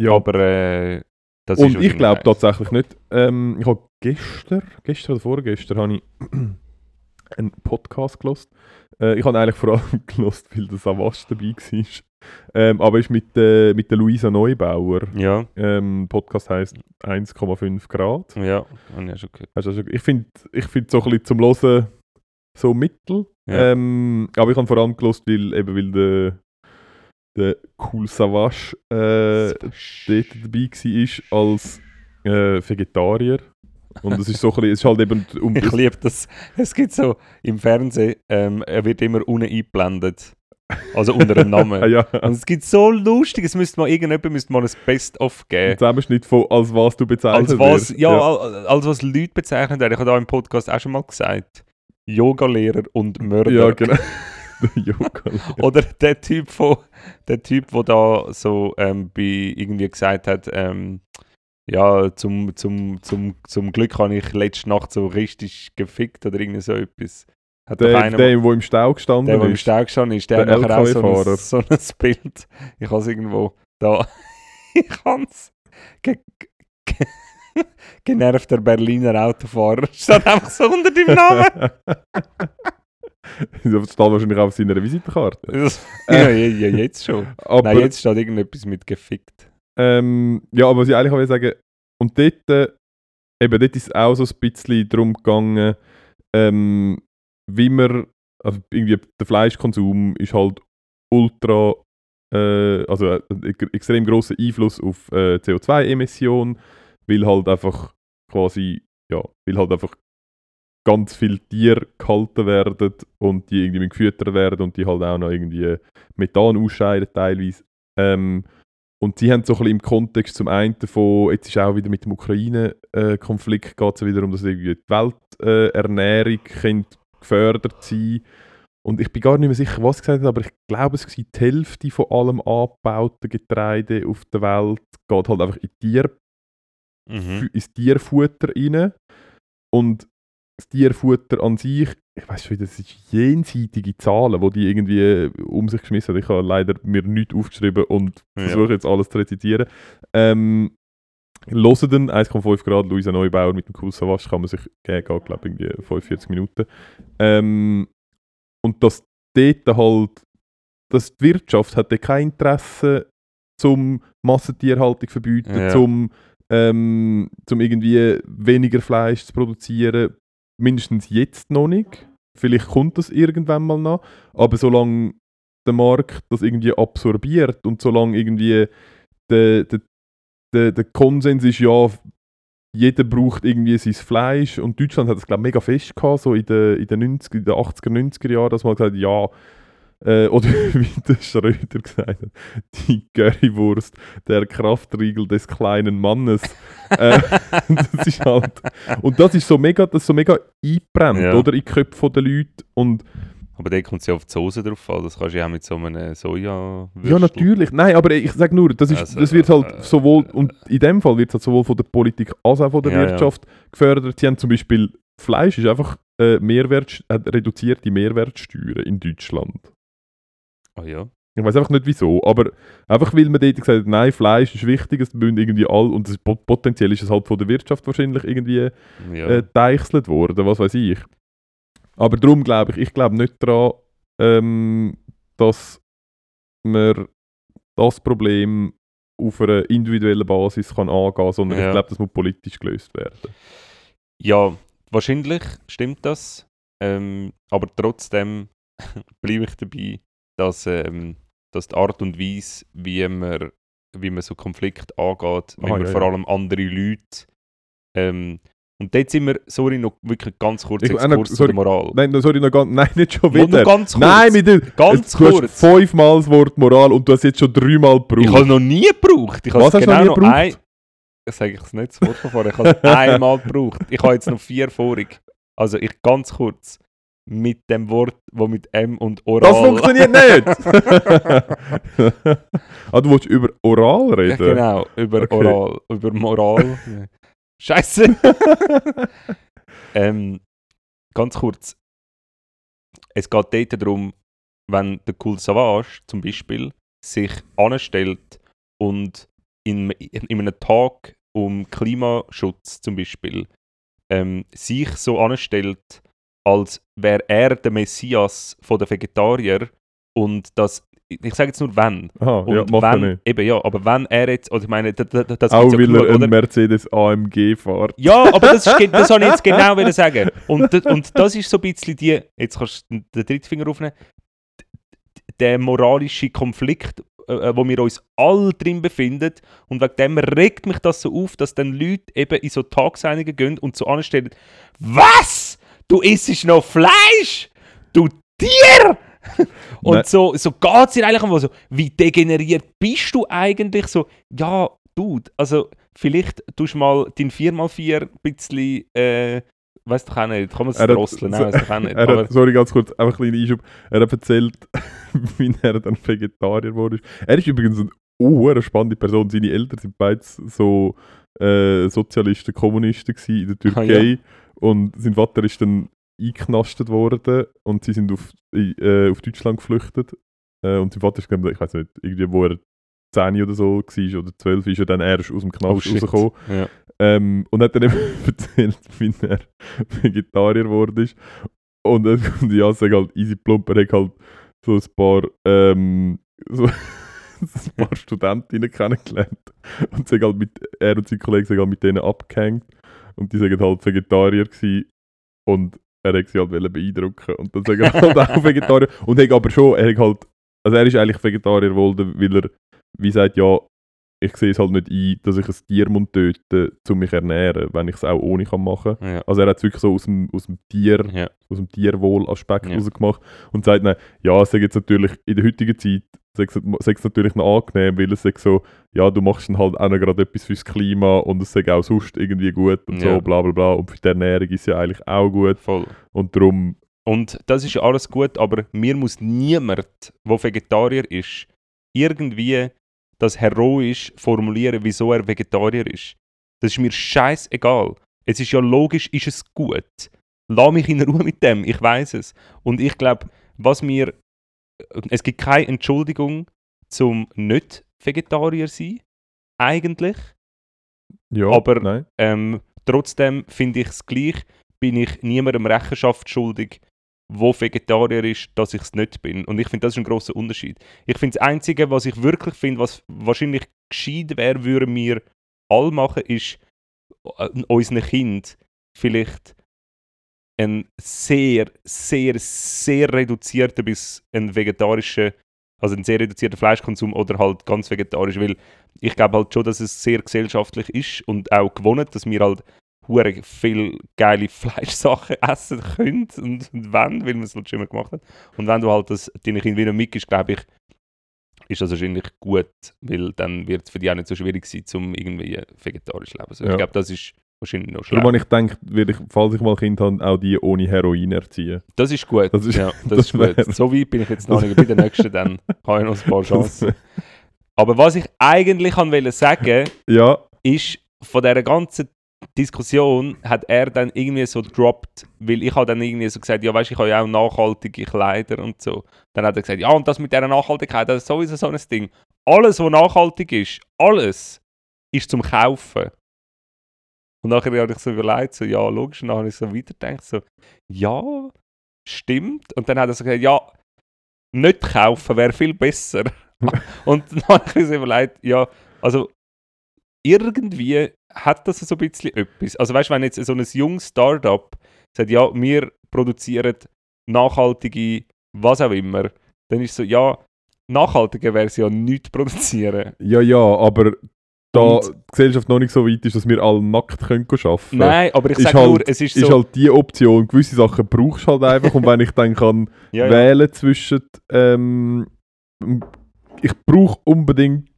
Ja, aber äh, das ist Und ich glaube tatsächlich nicht. Ähm, ich habe gestern, gestern oder vorgestern, habe ich *clears throat* einen Podcast gelost. Äh, ich habe eigentlich vor allem *laughs* gelost, weil der Savas dabei war. Ähm, aber ist mit, äh, mit der Luisa Neubauer. Ja, Ähm, Podcast heißt 1,5 Grad. ja, habe ich schon gehört. Hast du auch schon- Ich finde ich find so ein bisschen zum Hören so mittel. Ja. Ähm, aber ich habe vor allem gelost, weil, eben, weil der, der Cool Savage äh, dort dabei war als äh, Vegetarier. Und es ist so ein bisschen, es ist halt eben um Ich liebe das. Es gibt so im Fernsehen, ähm, er wird immer unten eingeblendet. Also unter einem Namen. *laughs* Ah, ja. Und es gibt so lustig, es müsste mal irgendjemand müsste mal ein Best-of geben. Ein Zusammenschnitt von als was du bezeichnet Als was, wirst. ja, al- als was Leute bezeichnen werden. Ich habe da im Podcast auch schon mal gesagt. Yoga-Lehrer und Mörder. Ja, genau. *laughs* Oder der Typ, wo, der Typ, wo da so ähm, bei irgendwie gesagt hat, ähm, ja, zum, zum, zum, zum Glück habe ich letzte Nacht so richtig gefickt oder irgendwie so etwas. Hat Der, einer, der, der im Stau gestanden der, der im ist. Stau gestanden ist, der, Der hat nachher auch so ein, so ein Bild. Ich habe es irgendwo da. *laughs* ich habe es. Ge ge *laughs* genervter Berliner Autofahrer. *laughs* Steht einfach so unter deinem Namen. Das steht wahrscheinlich auch auf seiner Visitenkarte. Das- ja, ja, ja, jetzt schon. Aber, Nein, jetzt steht irgendetwas mit gefickt. Ähm, ja, aber was ich eigentlich sagen, und dort, äh, eben dort ist es auch so ein bisschen darum gegangen, ähm, wie man, also irgendwie der Fleischkonsum ist halt ultra, äh, also äh, einen extrem grossen Einfluss auf äh, CO2-Emissionen, weil halt einfach quasi, ja, weil halt einfach ganz viele Tiere gehalten werden und die irgendwie gefüttert werden und die halt auch noch irgendwie Methan ausscheiden teilweise. Ähm, und sie haben so ein im Kontext zum einen von, jetzt ist auch wieder mit dem Ukraine-Konflikt, geht es wieder um, dass irgendwie die Welternährung könnte gefördert sein Und ich bin gar nicht mehr sicher, was gesagt hat, aber ich glaube, es war die Hälfte von allem angebauten Getreide auf der Welt geht halt einfach in Tier, Mhm. ins Tierfutter rein. Und das Tierfutter an sich, ich weiß schon, das sind jenseitige Zahlen, die die irgendwie äh, um sich geschmissen haben. Ich habe leider mir nichts aufgeschrieben und Ja. versuche jetzt alles zu rezitieren. Ähm, Hören dann 1,5 Grad Luisa Neubauer mit dem Cool Savage kann man sich geben, geht, glaube ich, irgendwie 45 Minuten. Ähm, und dass dort halt, dass die Wirtschaft hat kein Interesse zum Massentierhaltung verbieten, Ja. zum, ähm, zum irgendwie weniger Fleisch zu produzieren. Mindestens jetzt noch nicht. Vielleicht kommt das irgendwann mal noch. Aber solange der Markt das irgendwie absorbiert und solange irgendwie der, der, der, der Konsens ist, ja, jeder braucht irgendwie sein Fleisch und Deutschland hat das glaube ich mega fest gehabt, so in den, in den 90er, in den 80er, 90er Jahren, dass man gesagt hat, ja, äh, *laughs* oder wie der Schröder gesagt hat, die Currywurst, der Kraftriegel des kleinen Mannes. *laughs* äh, das ist halt, und das ist so mega, das ist so mega eingebrannt, Ja. oder, in die Köpfe der Leute und Aber da kommt es ja auf die Soße drauf an. Das kannst du ja auch mit so einem soja Ja, natürlich. Nein, aber ich sage nur, das, ist, Also, das wird halt äh, sowohl, und in dem Fall wird es halt sowohl von der Politik als auch von der Ja, ja. Wirtschaft gefördert. Sie haben zum Beispiel, Fleisch ist einfach äh, Mehrwert, hat reduzierte Mehrwertsteuern in Deutschland. Ah ja. Ich weiß einfach nicht wieso, aber einfach weil man dort gesagt hat, nein, Fleisch ist wichtig, es müssen irgendwie all, und das, potenziell ist es halt von der Wirtschaft wahrscheinlich irgendwie ja. äh, deichselt worden, was weiß ich. Aber darum glaube ich, ich glaube nicht daran, ähm, dass man das Problem auf einer individuellen Basis kann angehen sondern Ja. ich glaube, das muss politisch gelöst werden. Ja, wahrscheinlich stimmt das. Ähm, aber trotzdem *laughs* bleibe ich dabei, dass, ähm, dass die Art und Weise, wie man, wie man so Konflikte angeht, wie Aha, man ja, vor allem andere Leute. Ähm, und dort sind wir, sorry, noch wirklich ganz kurz Ich- Exkurs äh, zu sorry, der Moral. Nein, no, sorry, noch ganz, *laughs* nein, nicht schon wieder. noch ganz kurz. Nein, mit Ganz du kurz. hast fünfmal das Wort Moral und du hast jetzt schon dreimal Ich habe gebraucht. noch nie gebraucht. Ich Was hast du noch genau nie noch ein, gebraucht? das sage ich nicht das Wort von vorher. Ich habe es *laughs* einmal gebraucht. Ich habe jetzt noch vier vorig. Also ich ganz kurz mit dem Wort, wo mit M und Oral. Das funktioniert nicht! *laughs* ah, du willst über Oral Ja, reden? genau, über Okay. Oral, über Moral. Scheiße. *laughs* ähm, ganz kurz. Es geht dort darum, wenn der Cool Savage zum Beispiel sich anstellt und in, in einem Tag um Klimaschutz zum Beispiel ähm, sich so anstellt, als wäre er der Messias von der Vegetarier und das, ich sage jetzt nur wenn. Aha, Und ja, mach wenn, nicht. eben ja, aber wenn er jetzt, oder ich meine, das, das, Auch ja weil genug, er einen Mercedes AMG fährt. Ja, aber das, ist, das habe ich jetzt *laughs* genau wollen sagen. Und, und das ist so ein bisschen die, jetzt kannst du den dritten Finger aufnehmen, der moralische Konflikt, äh, äh, wo wir uns alle drin befinden. Und wegen dem regt mich das so auf, dass dann Leute eben in so Tagseinungen gehen und so anstellen, was? Du isst noch Fleisch? Du Tier! *laughs* Und Nein. so, so geht es dir eigentlich um so, wie degeneriert bist du eigentlich? So, ja, Dude, also vielleicht tust du mal dein 4x4 ein bisschen, äh, weißt du auch nicht, kann man es drosseln? Nein, weiß ich auch nicht. Er hat, sorry, ganz kurz, einfach ein kleiner Einschub. Er hat erzählt, *laughs* wie er dann Vegetarier wurde. Er ist übrigens eine oh, spannende Person. Seine Eltern sind beides so äh, Sozialisten, Kommunisten in der Ah, Türkei. Und sein Vater ist dann eingeknastet worden und sie sind auf, äh, auf Deutschland geflüchtet. Äh, und sein Vater ist, ich ich weiß nicht, irgendwie, wo er 10 oder so war oder 12 ist er dann erst aus dem Knast Oh, rausgekommen. ja. Ähm, und hat dann eben *laughs* erzählt, wie er Vegetarier geworden ist. Und, äh, und ja, sag halt, easy plump, er hat halt so ein paar, ähm, so, *laughs* ein paar Studentinnen kennengelernt. Und sag halt mit, er und sein Kollege sind halt mit denen abgehängt. Und die sind halt Vegetarier gewesen. Und er hat sie halt beeindrucken. Und dann sagen halt auch *laughs* Vegetarier. Und er hat aber schon, er hat halt, also er ist eigentlich Vegetarier geworden, weil er, wie sagt, ja, ich sehe es halt nicht ein, dass ich ein Tier muss töten um mich zu ernähren, wenn ich es auch ohne kann machen kann. Ja. Also er hat es wirklich so aus dem, aus dem Tier, Ja. aus dem Tierwohlaspekt Ja. rausgemacht und sagt dann, ja, es ist jetzt natürlich in der heutigen Zeit sagt es natürlich noch angenehm, weil es sagt so, ja, du machst dann halt auch noch gerade etwas fürs Klima und es sagt auch sonst irgendwie gut und Ja. so, bla bla bla. Und für die Ernährung ist ja eigentlich auch gut. Voll. Und darum, Und das ist ja alles gut, aber mir muss niemand, der Vegetarier ist, irgendwie das heroisch formulieren, wieso er Vegetarier ist. Das ist mir scheißegal. Es ist ja logisch, ist es gut. Lass mich in Ruhe mit dem, ich weiß es. Und ich glaube, was mir. Es gibt keine Entschuldigung zum nicht Vegetarier sein. Eigentlich. ja, Aber- nein. Ähm, trotzdem finde ich es gleich, bin ich niemandem Rechenschaft schuldig, wo Vegetarier ist, dass ich es nicht bin. Und ich finde, das ist ein großer Unterschied. Ich finde, das Einzige, was ich wirklich finde, was wahrscheinlich gescheit wäre, würden wir alle machen, ist äh, unseren Kind vielleicht einen sehr, sehr, sehr reduzierten bis einen vegetarischen, also einen sehr reduzierten Fleischkonsum oder halt ganz vegetarisch, weil ich glaube halt schon, dass es sehr gesellschaftlich ist und auch gewonnen, dass wir halt hure viel geile *laughs* Fleischsachen essen können und, und wollen, weil man es halt schon immer gemacht hat. Und wenn du halt das deinen Kindern wieder mitgibst, glaube ich, ist das wahrscheinlich gut, weil dann wird es für die auch nicht so schwierig sein, um irgendwie vegetarisch zu leben. Also Ja. Ich glaube, das ist wahrscheinlich noch Darum schlau. habe ich werde ich, falls ich mal Kind habe, auch die ohne Heroin erziehen. Das ist gut. Das ist- ja, *laughs* das, das ist gut. wär- So weit bin ich jetzt noch nicht. Bei den nächsten dann habe ich noch ein paar *laughs* Chancen. Aber was ich eigentlich wollte sagen, ja, ist, von dieser ganzen Diskussion hat er dann irgendwie so gedroppt, weil ich habe dann irgendwie so gesagt, ja weißt, ich habe ja auch nachhaltige Kleider und so. Dann hat er gesagt, ja und das mit dieser Nachhaltigkeit, das ist sowieso so ein Ding. Alles, was nachhaltig ist, alles ist zum Kaufen. Und nachher habe ich so überlegt, so, ja logisch, und dann habe ich so weitergedacht, so, ja, stimmt. Und dann hat er so gesagt, ja, nicht kaufen wäre viel besser. *laughs* und dann habe ich mir so überlegt, ja, also irgendwie hat das so ein bisschen etwas. Also weißt du, wenn jetzt so ein junges Startup sagt, ja, wir produzieren nachhaltige, was auch immer, dann ist so, ja, nachhaltiger wäre es ja nicht produzieren. ja, ja, aber da Und- die Gesellschaft noch nicht so weit ist, dass wir alle nackt können arbeiten Nein, aber ich Ist sage halt- nur, es ist ist so, halt die Option. Gewisse Sachen brauchst du halt einfach. und wenn ich dann kann *laughs* ja, ja, wählen zwischen. Ähm, ich brauche unbedingt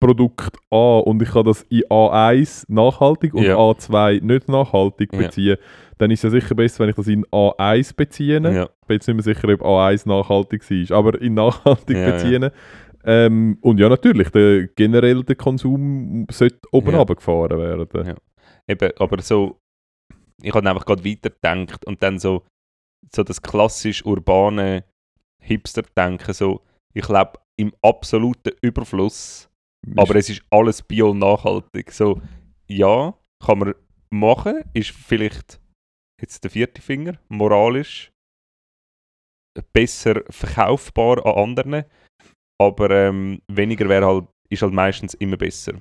Produkt A und ich kann das in A1 nachhaltig und Ja. A2 nicht nachhaltig Ja. beziehen, dann ist es ja sicher besser, wenn ich das in A1 beziehe. ja, Ich bin jetzt nicht mehr sicher, ob A1 nachhaltig war, aber in nachhaltig Ja, ja. beziehen. Ähm, und ja, natürlich, der, generell der Konsum sollte oben Ja. runtergefahren werden. Ja. eben, aber so, ich habe einfach gerade weitergedacht und dann so, so das klassisch urbane Hipster-Denken, so, ich lebe im absoluten Überfluss, aber es ist alles bio-nachhaltig. So, ja, kann man machen, ist vielleicht jetzt der vierte Finger, moralisch besser verkaufbar an anderen, aber ähm, weniger wäre halt, ist halt meistens immer besser.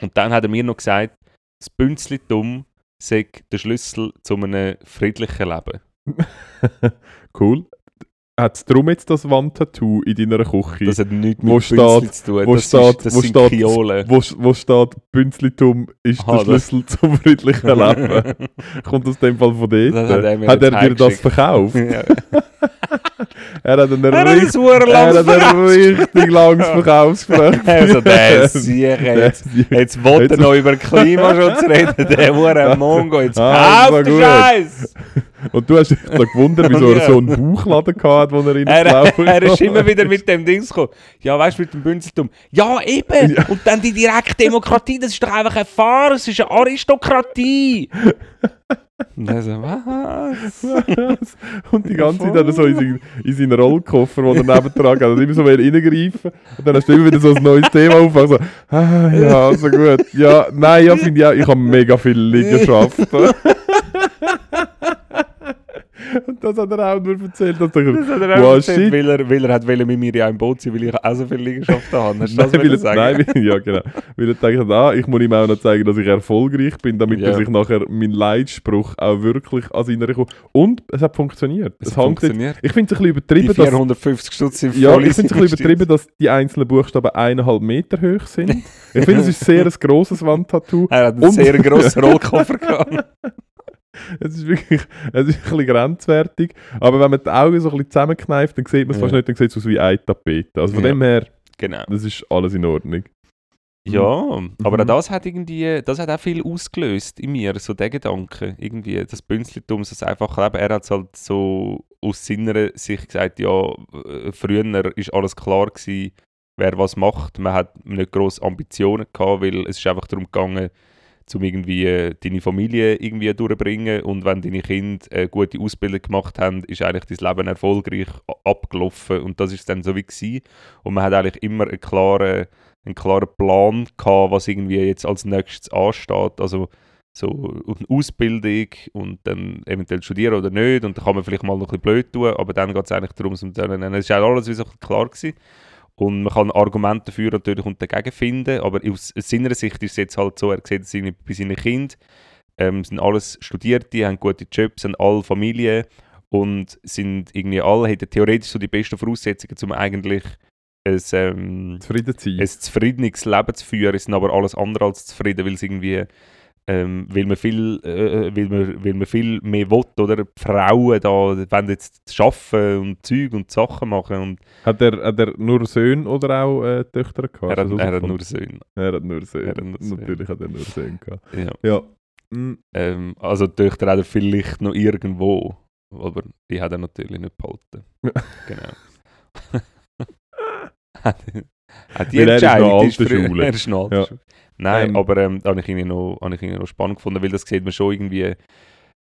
Und dann hat er mir noch gesagt, das Bünzli-Dumm sei der Schlüssel zu einem friedlichen Leben. *laughs* cool. Hat es darum jetzt das Wandtattoo in deiner Küche, Das hat nichts Wo mit steht- Bünzli zu tun. wo das steht- ist, das wo sind steht- Kiolen. wo, wo steht, Bünzlitum ist Aha, der das- Schlüssel *laughs* zum friedlichen Leben. Kommt aus dem Fall von dort? Das hat er hat er dir das verkauft? ja. *laughs* Er hat einen Er richtig, hat ein richtig langes *laughs* Verkaufsgespräch. Also der Sieger jetzt. Jetzt will er noch über Klimaschutz reden, der Hure Mongo. Jetzt Ah, kauf so den gut. Scheiß! Und du hast dich da gewundert, wieso er Ja. so einen Bauchladen hatte, wo er Er, reingelaufen er ist immer wieder mit dem Dings gekommen. Ja, weißt du, mit dem Bünzeltum. Ja, eben! Und dann die Direktdemokratie, das ist doch einfach eine Farce, das ist eine Aristokratie! Und er so, was? Und die ganze Zeit hat er so in, seinen- in seinen Rollkoffer, den er nebendran hat, und immer so wieder reingreifen. Und dann hast du immer wieder so ein neues Thema aufgemacht. So, ah, ja, so gut. Ja, nein, ja, finde ich auch, ich habe mega viele Liegenschaften. *laughs* Und *laughs* das hat er auch nur erzählt. Dass er, Das hat er auch erzählt, weil er, weil er hat wollte mit mir in einem Boot sein, weil ich auch so viele Liegenschaften habe. Hast du das Nein, weil er, sagen? nein, weil, *laughs* ja, genau. Weil er denkt, ah, ich muss ihm auch noch zeigen, dass ich erfolgreich bin, damit Ja. er sich nachher mein Leitspruch auch wirklich an seiner kommt. Und es hat funktioniert. Es Es hat jetzt- funktioniert. Ich finde es ein bisschen Die übertrieben, dass, 450 Stutz sind ja, ich finde es ein bisschen übertrieben, dass die einzelnen Buchstaben eineinhalb Meter hoch sind. *laughs* Ich finde, es ist sehr ein grosses Wandtattoo. Er hat einen Und- sehr grossen Rollkoffer gehabt. Es ist wirklich *laughs* es ist ein bisschen grenzwertig. Aber wenn man die Augen so ein bisschen zusammenkneift, dann sieht man es Ja. fast nicht, dann sieht es aus wie eine Tapete. Also von Ja. dem her, Genau. das ist alles in Ordnung. Ja, aber auch Mhm. das hat irgendwie, das hat auch viel ausgelöst in mir, so der Gedanke, irgendwie, das Bünzlitum, das einfache Leben, er hat halt so aus seiner Sicht gesagt, ja, äh, früher ist alles klar gewesen, wer was macht, man hat nicht grosse Ambitionen gehabt, weil es ist einfach darum gegangen, um irgendwie äh, deine Familie irgendwie durchzubringen und wenn deine Kinder eine gute Ausbildung gemacht haben, ist eigentlich dein Leben erfolgreich abgelaufen und das ist dann so wie gewesen. und man hat eigentlich immer einen klaren einen klaren Plan gehabt, was irgendwie jetzt als nächstes ansteht. Also so eine Ausbildung und dann eventuell studieren oder nicht und dann kann man vielleicht mal noch ein bisschen blöd tun, aber dann geht es eigentlich darum, um es ist auch alles wie so klar gewesen. Und man kann Argumente dafür natürlich und dagegen finden, aber aus seiner Sicht ist es jetzt halt so, er sieht es bei seinen Kindern, ähm, sind alles Studierte, haben gute Jobs, haben alle Familie und sind irgendwie alle, hätten theoretisch so die besten Voraussetzungen, um eigentlich ein, ähm, Zufrieden zu sein. ein zufriedenes Leben zu führen, sind aber alles andere als zufrieden, weil es irgendwie ähm, weil, man viel, äh, weil, man, weil man viel mehr will, oder? Die Frauen da wollen jetzt arbeiten und Zeug und Sachen machen und Hat er, hat er nur Söhne oder auch äh, Töchter gehabt? er hat, das er hat nur? Söhne. er hat nur Söhne. hat nur Söhne. Natürlich hat er nur Söhne gehabt. Ja. Ja. Mm, Ähm, also die Töchter hat er vielleicht noch irgendwo, aber die hat er natürlich nicht behalten. genau. *laughs* *laughs* hat, hat die Weil er ist noch Entscheidung alte Schule. Er ist noch alte Ja. Schule. Nein, Ähm, aber ähm, da habe ich, irgendwie noch, ich noch spannend gefunden, weil das sieht man schon irgendwie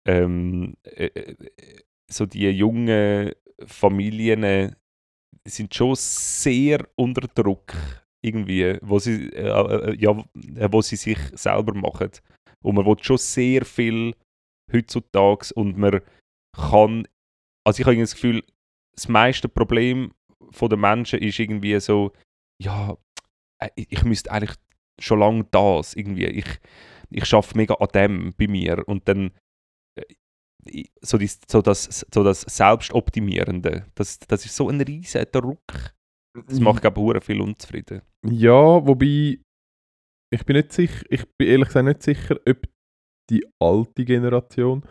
ähm, äh, äh, so die jungen Familien äh, sind schon sehr unter Druck irgendwie, wo sie, äh, äh, ja, wo sie sich selber machen. Und man will schon sehr viel heutzutage und man kann, also ich habe das Gefühl, das meiste Problem den Menschen ist irgendwie so, ja, ich müsste eigentlich schon lange das irgendwie, ich, ich schaffe mega an dem bei mir und dann äh, so, die, so, das, so das Selbstoptimierende, das, das ist so ein riesiger Druck. Das macht, glaube ich, viel unzufrieden. Ja, wobei ich bin nicht sicher, ich bin ehrlich gesagt nicht sicher, ob die alte Generation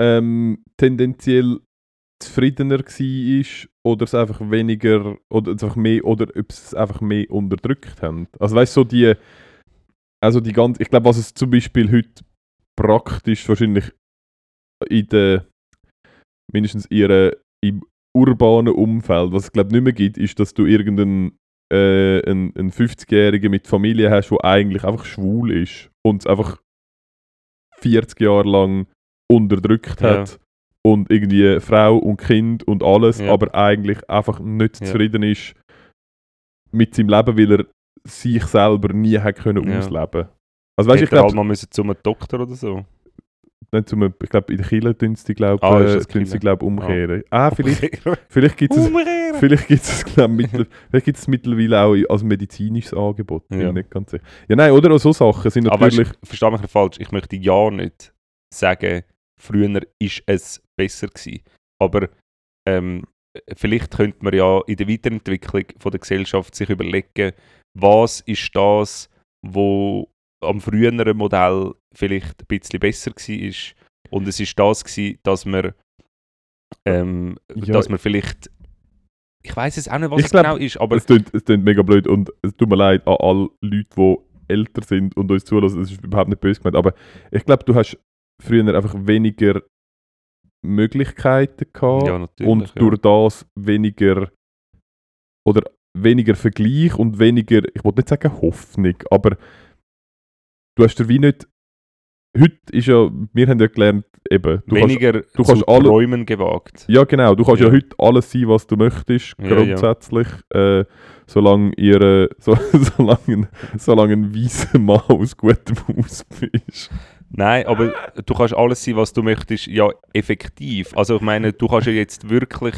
ähm, tendenziell zufriedener war oder es einfach weniger oder es einfach mehr oder ob sie es einfach mehr unterdrückt haben. Also weißt du, so die also die ganze, ich glaube, was es zum Beispiel heute praktisch wahrscheinlich in der mindestens ihre im urbanen Umfeld, was es glaube nicht mehr gibt, ist, dass du irgendeinen äh, einen, einen 50-Jährigen mit Familie hast, der eigentlich einfach schwul ist und es einfach 40 Jahre lang unterdrückt Ja. hat und irgendwie Frau und Kind und alles, Ja. aber eigentlich einfach nicht Ja. zufrieden ist mit seinem Leben, weil er sich selber nie hat können Ja. ausleben. Also weißt, Hätte ich er halt glaube, mal müssen zu einem Doktor oder so. nicht zum, ich glaube in der Kirche tun sie glaub, Ah, äh, sie, glaub, umkehren. Ah, vielleicht, Umkehren. vielleicht gibt es. Vielleicht gibt es glaub, vielleicht gibt's mittlerweile auch als medizinisches Angebot. Bin Ja. ich nicht ganz sicher. Ja, nein, oder? Auch so Sachen sind Aber weißt, natürlich. verstehe mich nicht falsch, ich möchte ja nicht sagen, früher ist es besser gewesen. Aber ähm, vielleicht könnte man ja in der Weiterentwicklung von der Gesellschaft sich überlegen, was ist das, wo am früheren Modell vielleicht ein bisschen besser war und es ist das gewesen, dass man ähm, Ja. dass man vielleicht ich weiß es auch nicht, was es genau ist, aber es klingt, es klingt mega blöd und es tut mir leid an alle Leute, die älter sind und uns zulassen. Es ist überhaupt nicht böse gemeint. Aber ich glaube, du hast früher einfach weniger Möglichkeiten gehabt ja, natürlich, und ja. durch das weniger oder weniger Vergleich und weniger, ich wollte nicht sagen Hoffnung, aber du hast dir wie nicht. Heute ist ja, wir haben ja gelernt, eben, du kannst weniger du zu kannst alle- träumen gewagt. Ja, genau. Du kannst ja, Ja. heute alles sein, was du möchtest, Ja, grundsätzlich. Äh, solange ihr, *laughs* so, solange, ein- solange ein weißer Mann aus gutem Haus bist. Nein, aber du kannst alles sein, was du möchtest, ja, effektiv. Also ich meine, du kannst ja jetzt wirklich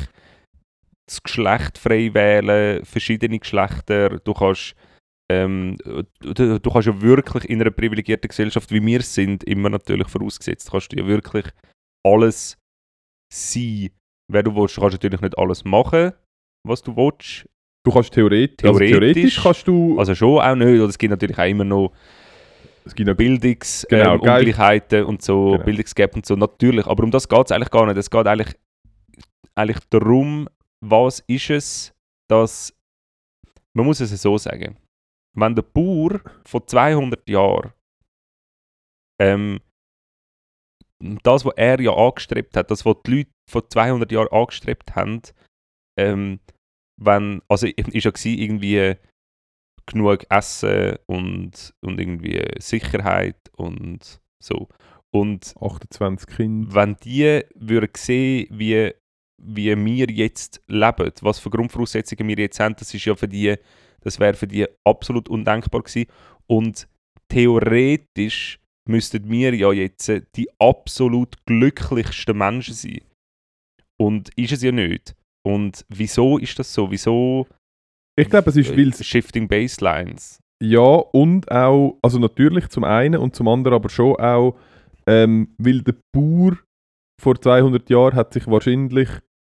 das Geschlecht frei wählen, verschiedene Geschlechter, du kannst ähm, du, du kannst ja wirklich in einer privilegierten Gesellschaft, wie wir es sind, immer natürlich vorausgesetzt, kannst du ja wirklich alles sein, wer du willst. Du kannst natürlich nicht alles machen, was du willst. Du kannst theoretisch, also Theoretisch. theoretisch kannst du, Also schon auch nicht, oder es gibt natürlich auch immer noch es gibt ja, Bildungsungleichheiten Genau, ähm. Ungleichheiten und so, Genau. Bildungsgap und so, natürlich. Aber um das geht es eigentlich gar nicht. Es geht eigentlich, eigentlich darum, was ist es, dass, man muss es so sagen, wenn der Bauer vor 200 Jahren ähm, das, was er ja angestrebt hat, das, was die Leute vor 200 Jahren angestrebt haben, ähm, wenn, also *laughs* ist ja gewesen, irgendwie genug Essen und, und irgendwie Sicherheit und so. Und 28 Kinder. wenn die würden sehen, wie, wie wir jetzt leben, was für Grundvoraussetzungen wir jetzt haben, das ist ja für die, das wäre für die absolut undenkbar gewesen. Und theoretisch müssten wir ja jetzt die absolut glücklichsten Menschen sein. Und ist es ja nicht. Und wieso ist das so? Wieso Ich glaube, es ist, weil äh, Shifting Baselines? Ja, und auch, also natürlich zum einen und zum anderen aber schon auch, ähm, weil der Bauer vor 200 Jahren hat sich wahrscheinlich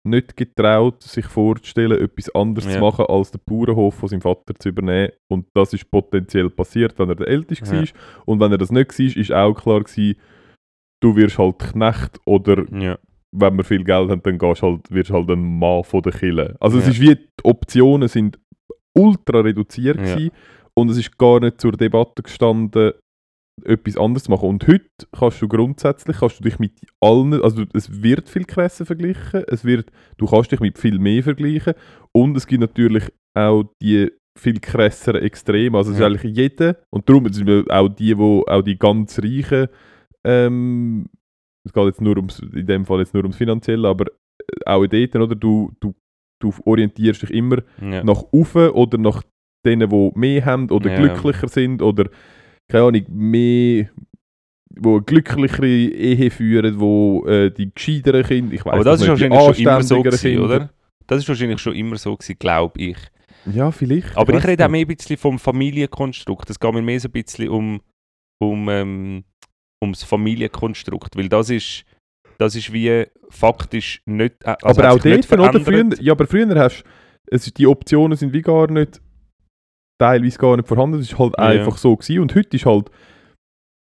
nicht getraut, sich vorzustellen, etwas anderes Ja. zu machen, als den Bauernhof von seinem Vater zu übernehmen. Und das ist potenziell passiert, wenn er der Älteste Ja. war. Und wenn er das nicht war, ist auch klar gewesen, du wirst halt Knecht oder Ja. wenn wir viel Geld haben, dann gehst halt, wirst halt ein Mann von der Kille. Also es ist wie, die Optionen sind ultra reduziert gewesen und es ist gar nicht zur Debatte gestanden, etwas anderes zu machen. Und heute kannst du grundsätzlich, kannst du dich mit allen, also es wird viel krasser verglichen, es wird, du kannst dich mit viel mehr vergleichen und es gibt natürlich auch die viel krasseren Extreme. Also es Ja. ist eigentlich jeder, und darum sind wir auch die, wo auch die ganz Reichen, ähm, es geht jetzt nur ums, in dem Fall jetzt nur ums Finanzielle, aber äh, auch dort, oder? Du, du, du orientierst dich immer Ja. nach oben oder nach denen, die mehr haben oder Ja. glücklicher sind oder keine Ahnung, mehr wo glücklichere Ehe führen, wo äh, die gescheiteren Kinder, ich weiß Aber das ist nicht, die wahrscheinlich schon immer so gewesen, Kinder. oder? Das ist wahrscheinlich schon immer so gewesen, glaube ich. Ja, vielleicht. Aber ich weiss rede auch nicht. mehr ein bisschen vom Familienkonstrukt. Es geht mir mehr so ein bisschen um, um ähm, ums Familienkonstrukt, weil das ist, das ist wie faktisch nicht, äh, also aber auch dort, oder? Früher, ja, aber früher hast es ist, die Optionen sind wie gar nicht, teilweise gar nicht vorhanden. Es ist halt Ja. einfach so gewesen. Und heute ist halt,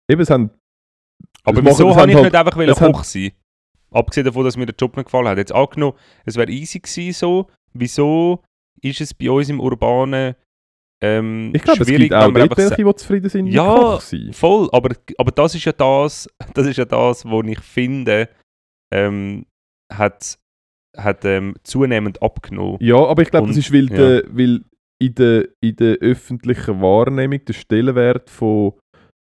eben, es haben, Aber wieso habe ich halt- nicht einfach wollen Koch sein? Abgesehen davon, dass mir der Job nicht gefallen hat. Jetzt angenommen, es wäre easy gewesen so. Wieso ist es bei uns im Urbanen ähm, ich glaube, es gibt auch dort welche, die zufrieden sind, Ja. Voll, aber, aber das ist ja das, *laughs* das ist ja das, wo ich finde, ähm, hat, hat ähm, zunehmend abgenommen. Ja, aber ich glaube, das ist, weil, ja. der, weil in, der, in der öffentlichen Wahrnehmung der Stellenwert von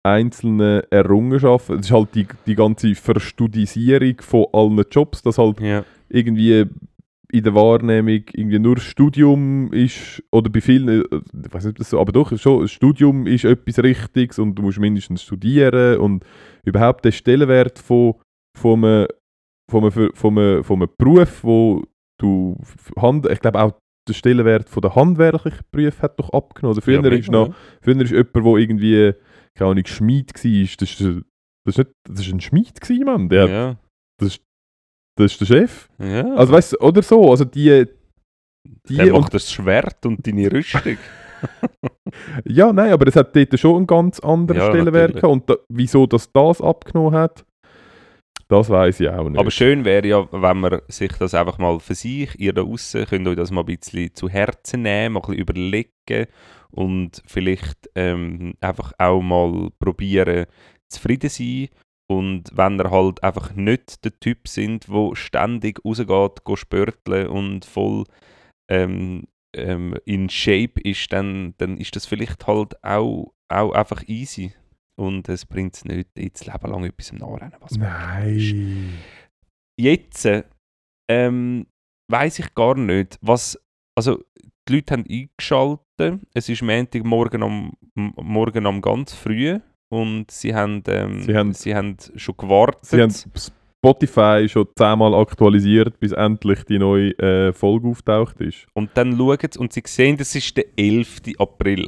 einzelnen Errungenschaften, es ist halt die, die ganze Verstudisierung von allen Jobs, dass halt Ja, irgendwie in der Wahrnehmung irgendwie nur Studium ist, oder bei vielen, äh, ich weiß nicht, ob das so, aber doch, schon, ein Studium ist etwas Richtiges und du musst mindestens studieren und überhaupt der Stellenwert von, von, einem, von, einem, von, einem, von einem Beruf, wo du, Hand, ich glaube auch der Stellenwert von der handwerklichen Berufe hat doch abgenommen. Also früher ja, ist noch, früher ist jemand, der irgendwie, keine Ahnung, Schmied war, das ist, das ist, nicht, das ist ein Schmied gewesen, Mann. Der, ja. das ist, das ist der Chef. Ja. Also weißt du, oder so, also die, die der und, macht das Schwert und deine *laughs* Rüstung. ja, nein, aber es hat dort schon einen ganz anderen Ja, Stellenwert gehabt. und da, wieso das das abgenommen hat, das weiß ich auch nicht. Aber schön wäre ja, wenn man sich das einfach mal für sich, ihr da draußen, könnt euch das mal ein bisschen zu Herzen nehmen, mal ein bisschen überlegen und vielleicht ähm, einfach auch mal probieren, zufrieden sein. Und wenn ihr halt einfach nicht der Typ sind, wo ständig rausgeht, go spörteln und voll ähm, ähm, in Shape ist, dann, dann ist das vielleicht halt auch, auch einfach easy. Und es bringt es nicht, jetzt Leben lang etwas im Nachrennen. Was Nein. jetzt ähm, weiß ich gar nicht, was. Also, die Leute haben eingeschaltet. Es ist Montagmorgen am, morgen am ganz früh und sie haben, ähm, Sie haben- sie haben schon gewartet. Sie haben Spotify schon zehnmal aktualisiert, bis endlich die neue äh, Folge auftaucht ist. und dann schauen sie und sie sehen, das ist der 11. April.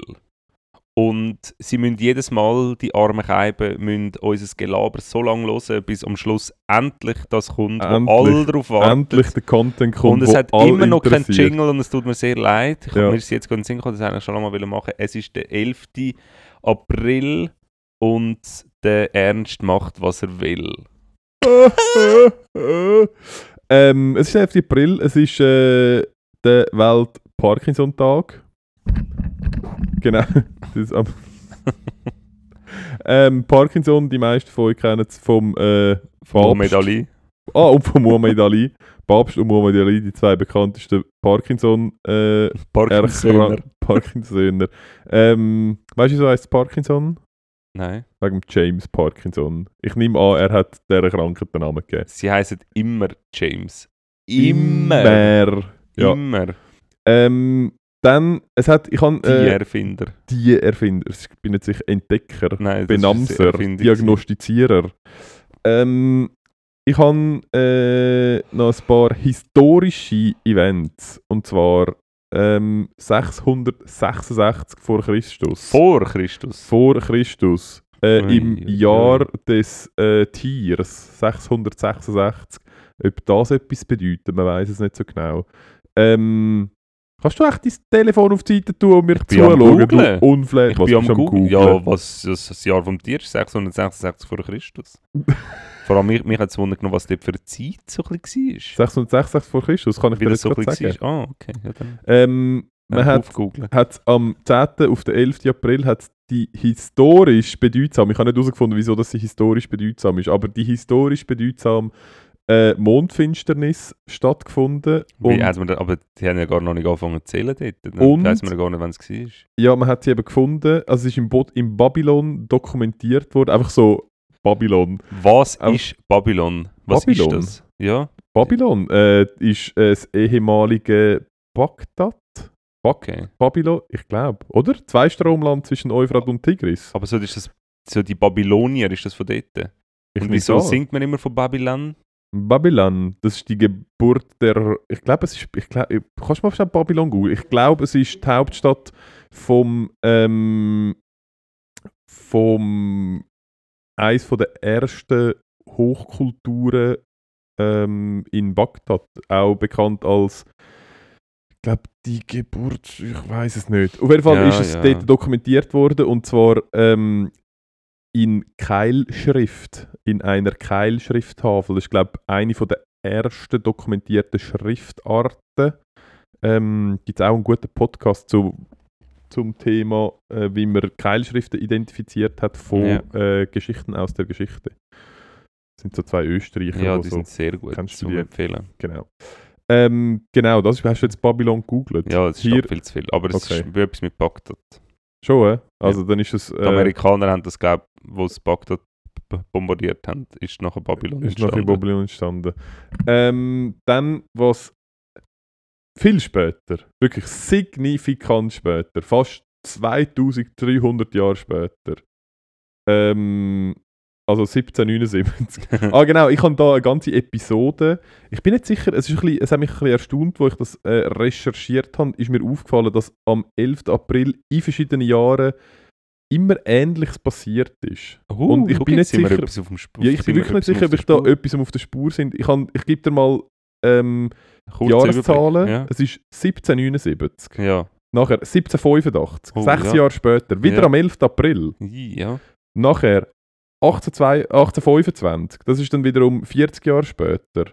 Und sie müssen jedes Mal, die armen Keiben, müssen unser Gelaber so lange hören, bis am Schluss endlich das kommt, wo Endlich- alle darauf warten. Endlich der Content kommt, und es wo hat immer noch keinen. Jingle und es tut mir sehr leid. Ich Ja. habe mir das jetzt gerade in den Sinn gekommen, das eigentlich schon einmal machen Es ist der 11. April und der Ernst macht, was er will. *laughs* ähm, es ist der 11. April, es ist äh, der Welt-Parkinson-Tag. Genau. Das ist ähm, Parkinson, die meisten von euch kennen es vom äh, Papst. Ali. Ah, und von Muhammad Ali. Papst und Muhammad Ali, die zwei bekanntesten Parkinson äh, Parkinsoner. Parkinsoner. Ähm, weißt du, so heißt Parkinson? Nein. Wegen James Parkinson. Ich nehme an, er hat dieser Krankheit den Namen gegeben. Sie heißen immer James. Immer. Immer. Ja. Immer. Ähm, dann, es hat, ich habe Die äh, Erfinder. die Erfinder, ich bin jetzt sicher Entdecker, Nein, Benamser, Diagnostizierer. Ähm, ich habe äh, noch ein paar historische Events. Und zwar ähm, 666 vor Christus. Vor Christus. vor Christus. Äh, Ui, Im ui. Jahr des äh, Tiers 666. Ob das etwas bedeutet, man weiß es nicht so genau. Ähm, kannst du echt dein Telefon auf die Seite tun und mir zuschauen? Googlen. Du Unfläche. Ich Was bin am Googlen. Ja, was das, Jahr vom Tier ist 666 vor Christus. *laughs* Vor allem mich, mich hat es wundern was dort für eine Zeit so ein bisschen war. 666 vor Christus, kann ich Wie dir das so sagen. war. Ah, okay. Ja, dann Ähm, man hat hat's am 10. auf den 11. April hat's die historisch bedeutsam, ich habe nicht herausgefunden, wieso das sie historisch bedeutsam ist, aber die historisch bedeutsam äh, Mondfinsternis stattgefunden. Wie Und aber die haben ja gar noch nicht angefangen zu zählen dort. Dann Und- weiss man ja gar nicht, wann es war. ja, man hat sie eben gefunden, also es ist im, Bo im Babylon dokumentiert worden, einfach so Babylon. Was Auch- ist Babylon? Was Babylon? ist das? Ja, Babylon äh, ist äh, das ehemalige Bagdad. Bag okay. Babylon, ich glaube, oder? Zwei Stromland zwischen Euphrat und Tigris. Aber so, ist das, so die Babylonier, ist das von dort? Ich Und wieso singt man immer von Babylon? Babylon, das ist die Geburt der. Ich glaube, es ist. Ich glaub, kannst du mal schnell Babylon googeln? Ich glaube, es ist die Hauptstadt vom. Ähm, vom. Von der ersten Hochkulturen ähm, in Bagdad. Auch bekannt als. Ich glaube, die Geburt. Ich weiß es nicht. Auf jeden Fall Ja, ist es ja. dort dokumentiert worden und zwar ähm, in Keilschrift, in einer Keilschrifttafel. Das ist, glaube ich, eine von der ersten dokumentierten Schriftarten. Ähm, Gibt es auch einen guten Podcast zu, zum Thema, äh, wie man Keilschriften identifiziert hat von Ja. äh, Geschichten aus der Geschichte. Das sind so zwei Österreicher, Ja, die so, sind sehr gut Kennst du die? empfehlen. genau. Ähm, genau, das hast du jetzt Babylon gegoogelt. Ja, das ist Hier viel zu viel. Aber es Okay. ist wie etwas mit Bagdad. Schon, äh? Also dann ist es Die äh, Amerikaner haben das, glaube ich, wo sie Bagdad bombardiert haben, ist nachher Babylon Ist noch in entstanden. Babylon entstanden. Ähm, dann, was viel später, wirklich signifikant später, fast 2300 Jahre später, ähm, also 1779. *laughs* ah genau, ich habe da eine ganze Episode. Ich bin nicht sicher, es, ist ein bisschen, es hat mich ein bisschen erstaunt, wo ich das äh, recherchiert habe, ist mir aufgefallen, dass am 11. April in verschiedenen Jahren immer Ähnliches passiert ist. Uh, Und ich bin nicht sicher-. Ja, ich bin wirklich nicht sicher, ob ich da etwas auf der Spur sind. Ich, kann- ich gebe dir mal ähm, die Jahreszahlen. Ja. Es ist 1779. ja. Nachher 1785. Oh, sechs ja. Jahre später. Wieder am 11. April. Ja. Nachher 1802 1825. Das ist dann wiederum 40 Jahre später.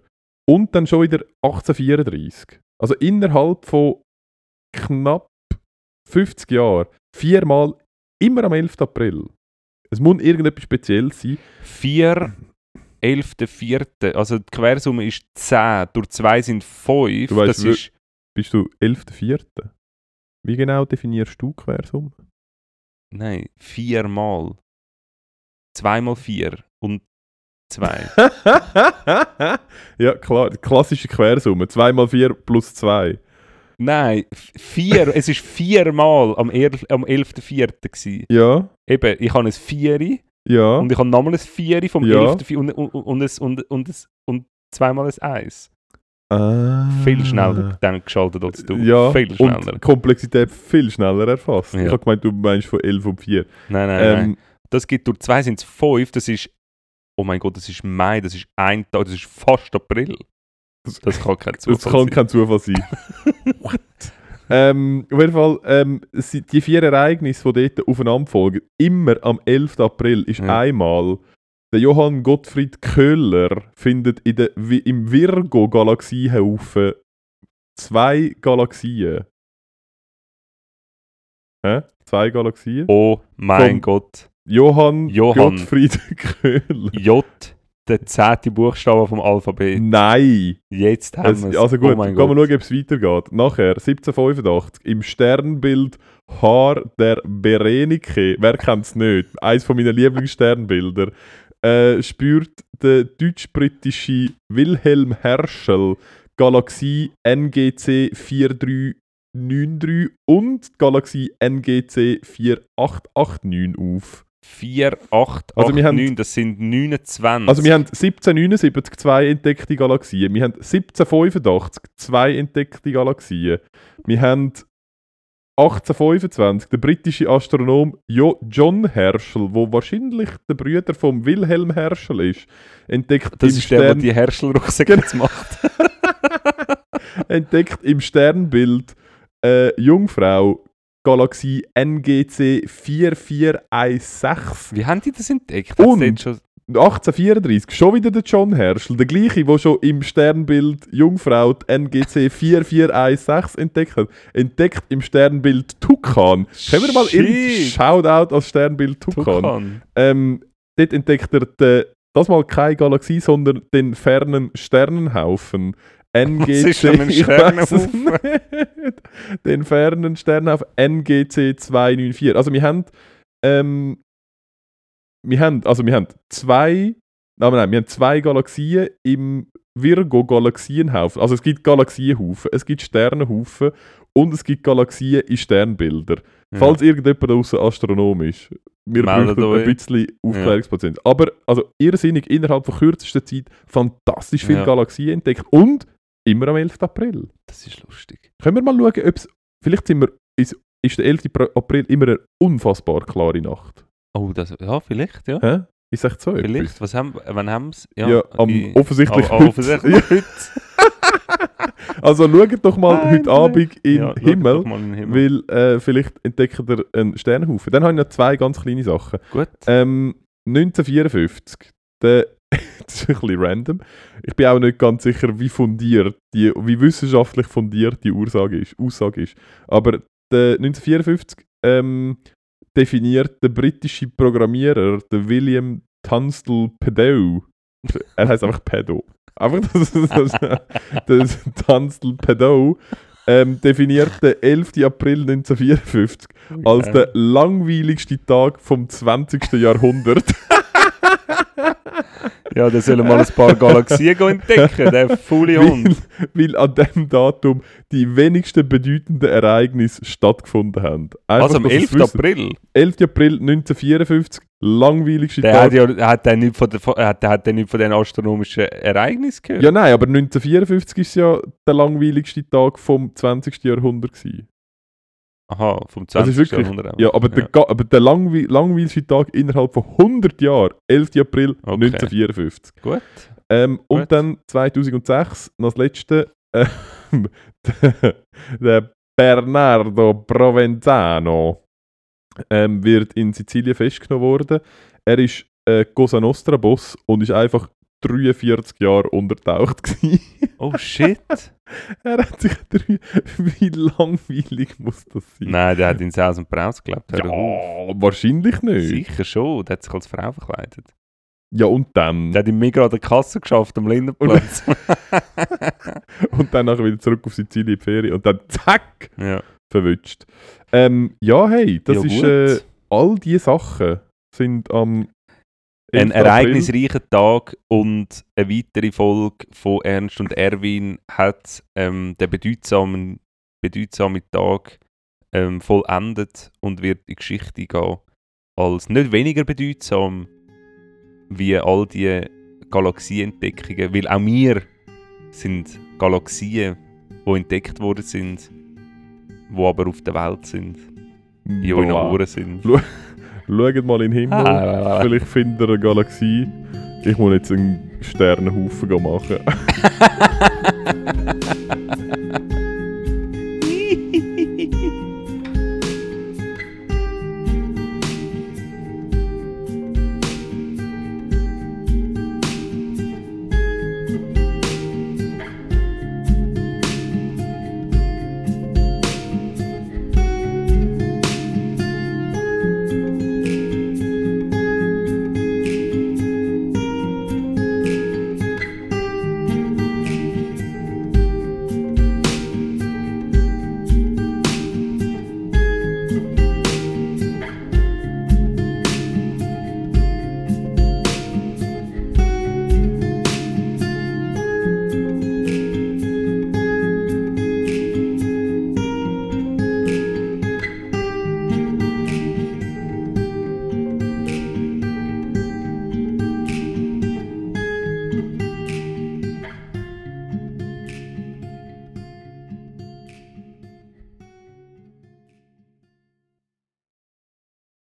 Und dann schon wieder 1834. Also innerhalb von knapp 50 Jahren. Viermal immer am 11. April. Es muss irgendetwas Spezielles sein. 4, 11, 4. Also die Quersumme ist 10. Durch 2 sind 5. Du weißt das ist. Bist du 11.4.? Wie genau definierst du Quersumme? Nein, 4 mal. 2 mal 4 und 2. *laughs* ja, klar. Klassische Quersumme. 2 mal 4 plus 2. Nein, 4. es ist 4 mal am, er, am 11.4. gewesen. Ja, Eben, ich habe ein 4 ja. und ich habe nochmal ein 4 vom Ja. 11. und, und, und, ein- und, und, ein- und zweimal ein 1. Ah. Viel schneller dann geschaltet als du. Ja, Viel und schneller. die Komplexität viel schneller erfasst. Ja. Ich habe gemeint, du meinst von 11 und 4. Nein, nein, nein. Das gibt durch 2 sind es 5. Das ist. Oh mein Gott, das ist Mai, das ist ein Tag, das ist fast April. Das- Das kann kein *laughs* Zufall das kann sein. kein Zufall sein. *laughs* What? ähm, auf jeden Fall, ähm, die vier Ereignisse, die dort aufeinander folgen, immer am 11. April ist Ja. einmal der Johann Gottfried Köhler findet in der, im Virgo-Galaxiehaufen zwei Galaxien. Hä? Zwei Galaxien? Oh mein Gott. Johann, Johann. Gottfried *laughs* Köhler. J, der zehnte Buchstabe vom Alphabet. Nein! Jetzt haben Es, wir es. also gut, oh wir Gott. schauen, ob es weitergeht. Nachher, 1785, im Sternbild Haar der Berenike, wer kennt es nicht? Eines von meinen Lieblingssternbilder. Äh, spürt der deutsch-britische Wilhelm Herschel Galaxie NGC 4393 und Galaxie NGC 4889 auf. 4, 8, 8, Also wir haben- 9, das sind 29. Also wir haben 1779 zwei entdeckte Galaxien, wir haben 1785 zwei entdeckte Galaxien, wir haben 1825 der britische Astronom jo John Herschel, wo wahrscheinlich der Brüder von Wilhelm Herschel ist, entdeckt das im ist der, der Stern die Herschel-Rucksäcke jetzt macht. *laughs* entdeckt im Sternbild äh, Jungfrau Galaxie NGC 4416 Wie haben die das entdeckt? Und- Hat's dort schon 1834, schon wieder der John Herschel, der gleiche, der schon im Sternbild Jungfrau NGC 4416 entdeckt hat, entdeckt im Sternbild Tukan. Können wir mal Shit. irgendwie Shoutout als Sternbild Tukan? Tukan. Ähm, dort entdeckt er den, das mal keine Galaxie, sondern den fernen Sternenhaufen. NGC. *laughs* Den fernen Sternenhaufen NGC 294. Also wir haben ähm, wir haben, also wir haben zwei, nein, nein, wir haben zwei Galaxien im Virgo-Galaxienhaufen. Also es gibt Galaxienhaufen, es gibt Sternenhaufen und es gibt Galaxien in Sternbilder. Ja. Falls irgendjemand außer Astronom ist, wir Meldet bräuchten euch. ein bisschen Aufklärungsprozent. Aber also irrsinnig, innerhalb von kürzester Zeit fantastisch viele Ja. Galaxien entdeckt und immer am 11. April. Das ist lustig. Können wir mal schauen, ob es, vielleicht sind wir, ist, ist der 11. April immer eine unfassbar klare Nacht. Oh, das, ja, vielleicht, ja. Hä? Ist echt so Vielleicht. etwas? Was haben, wann haben sie Ja, am, in- offensichtlich Ah, heute. offensichtlich Ja, *laughs* heute. *laughs* also schaut doch mal Nein, heute. Abend in Ja, Himmel, in Himmel. weil äh, vielleicht entdeckt ihr einen Sternhaufen. Dann habe ich noch zwei ganz kleine Sachen. Gut. Ähm, 1954, der, *laughs* das ist ein bisschen random. Ich bin auch nicht ganz sicher, wie fundiert, die, wie wissenschaftlich fundiert die Aussage ist. Aussage ist. Aber der 1954 ähm, definiert der britische Programmierer, der William Tunstall Pedow, er heißt einfach Pedo. Einfach das, das, das, Tunstall Pedow ähm, definiert den 11. April 1954 als der langweiligste Tag vom 20. Jahrhundert. *laughs* Ja, dann sollen wir mal ein paar Galaxien entdecken, der faule Hund. weil, weil an dem Datum die wenigsten bedeutenden Ereignisse stattgefunden haben. Einfach, Also am dass ihr's 11. wissen. April. 11. April 1954, langweiligste Der Tag. hat ja hat der nicht von, der, hat, der hat der nicht von den astronomischen Ereignissen gehört. Ja, nein, aber 1954 ist ja der langweiligste Tag vom 20. Jahrhundert. Gewesen. Aha, vom Das 20. ist wirklich- Jahrhundert. Ja, aber der, Ga- aber der langwe langweiligste Tag innerhalb von 100 Jahren, 11. April Okay. 1954. Gut. Ähm, und Gut. dann 2006, noch das letzte, der, *laughs* der Bernardo Provenzano ähm, wird in Sizilien festgenommen worden. Er ist äh, Cosa Nostra Boss und ist einfach 43 Jahre untertaucht gewesen. Oh shit. *laughs* er hat sich drei, wie langweilig muss das sein? Nein, der hat in Saus und Braus gelebt. Ja, wahrscheinlich nicht. Sicher schon. Der hat sich als Frau verkleidet. Ja, und dann. Der hat im Migros an der Kasse geschafft, am Lindenplatz. *laughs* Und dann nachher wieder zurück auf Sizilien in die Ferien und dann zack, ja. verwünscht. Ähm, ja, hey, das ja, ist. Äh, all diese Sachen sind am. Ein 11. April. ereignisreicher Tag und eine weitere Folge von Ernst und Erwin hat ähm, den bedeutsamen, bedeutsamen Tag ähm, vollendet und wird in die Geschichte gehen als nicht weniger bedeutsam wie all die Galaxienentdeckungen, weil auch wir sind Galaxien, die entdeckt worden sind, die aber auf der Welt sind, in euren Voilà. Ohren sind. Schaut mal in den Himmel. Ah. Vielleicht findet ihr eine Galaxie. Ich muss jetzt einen Sternenhaufen machen. *laughs* *laughs*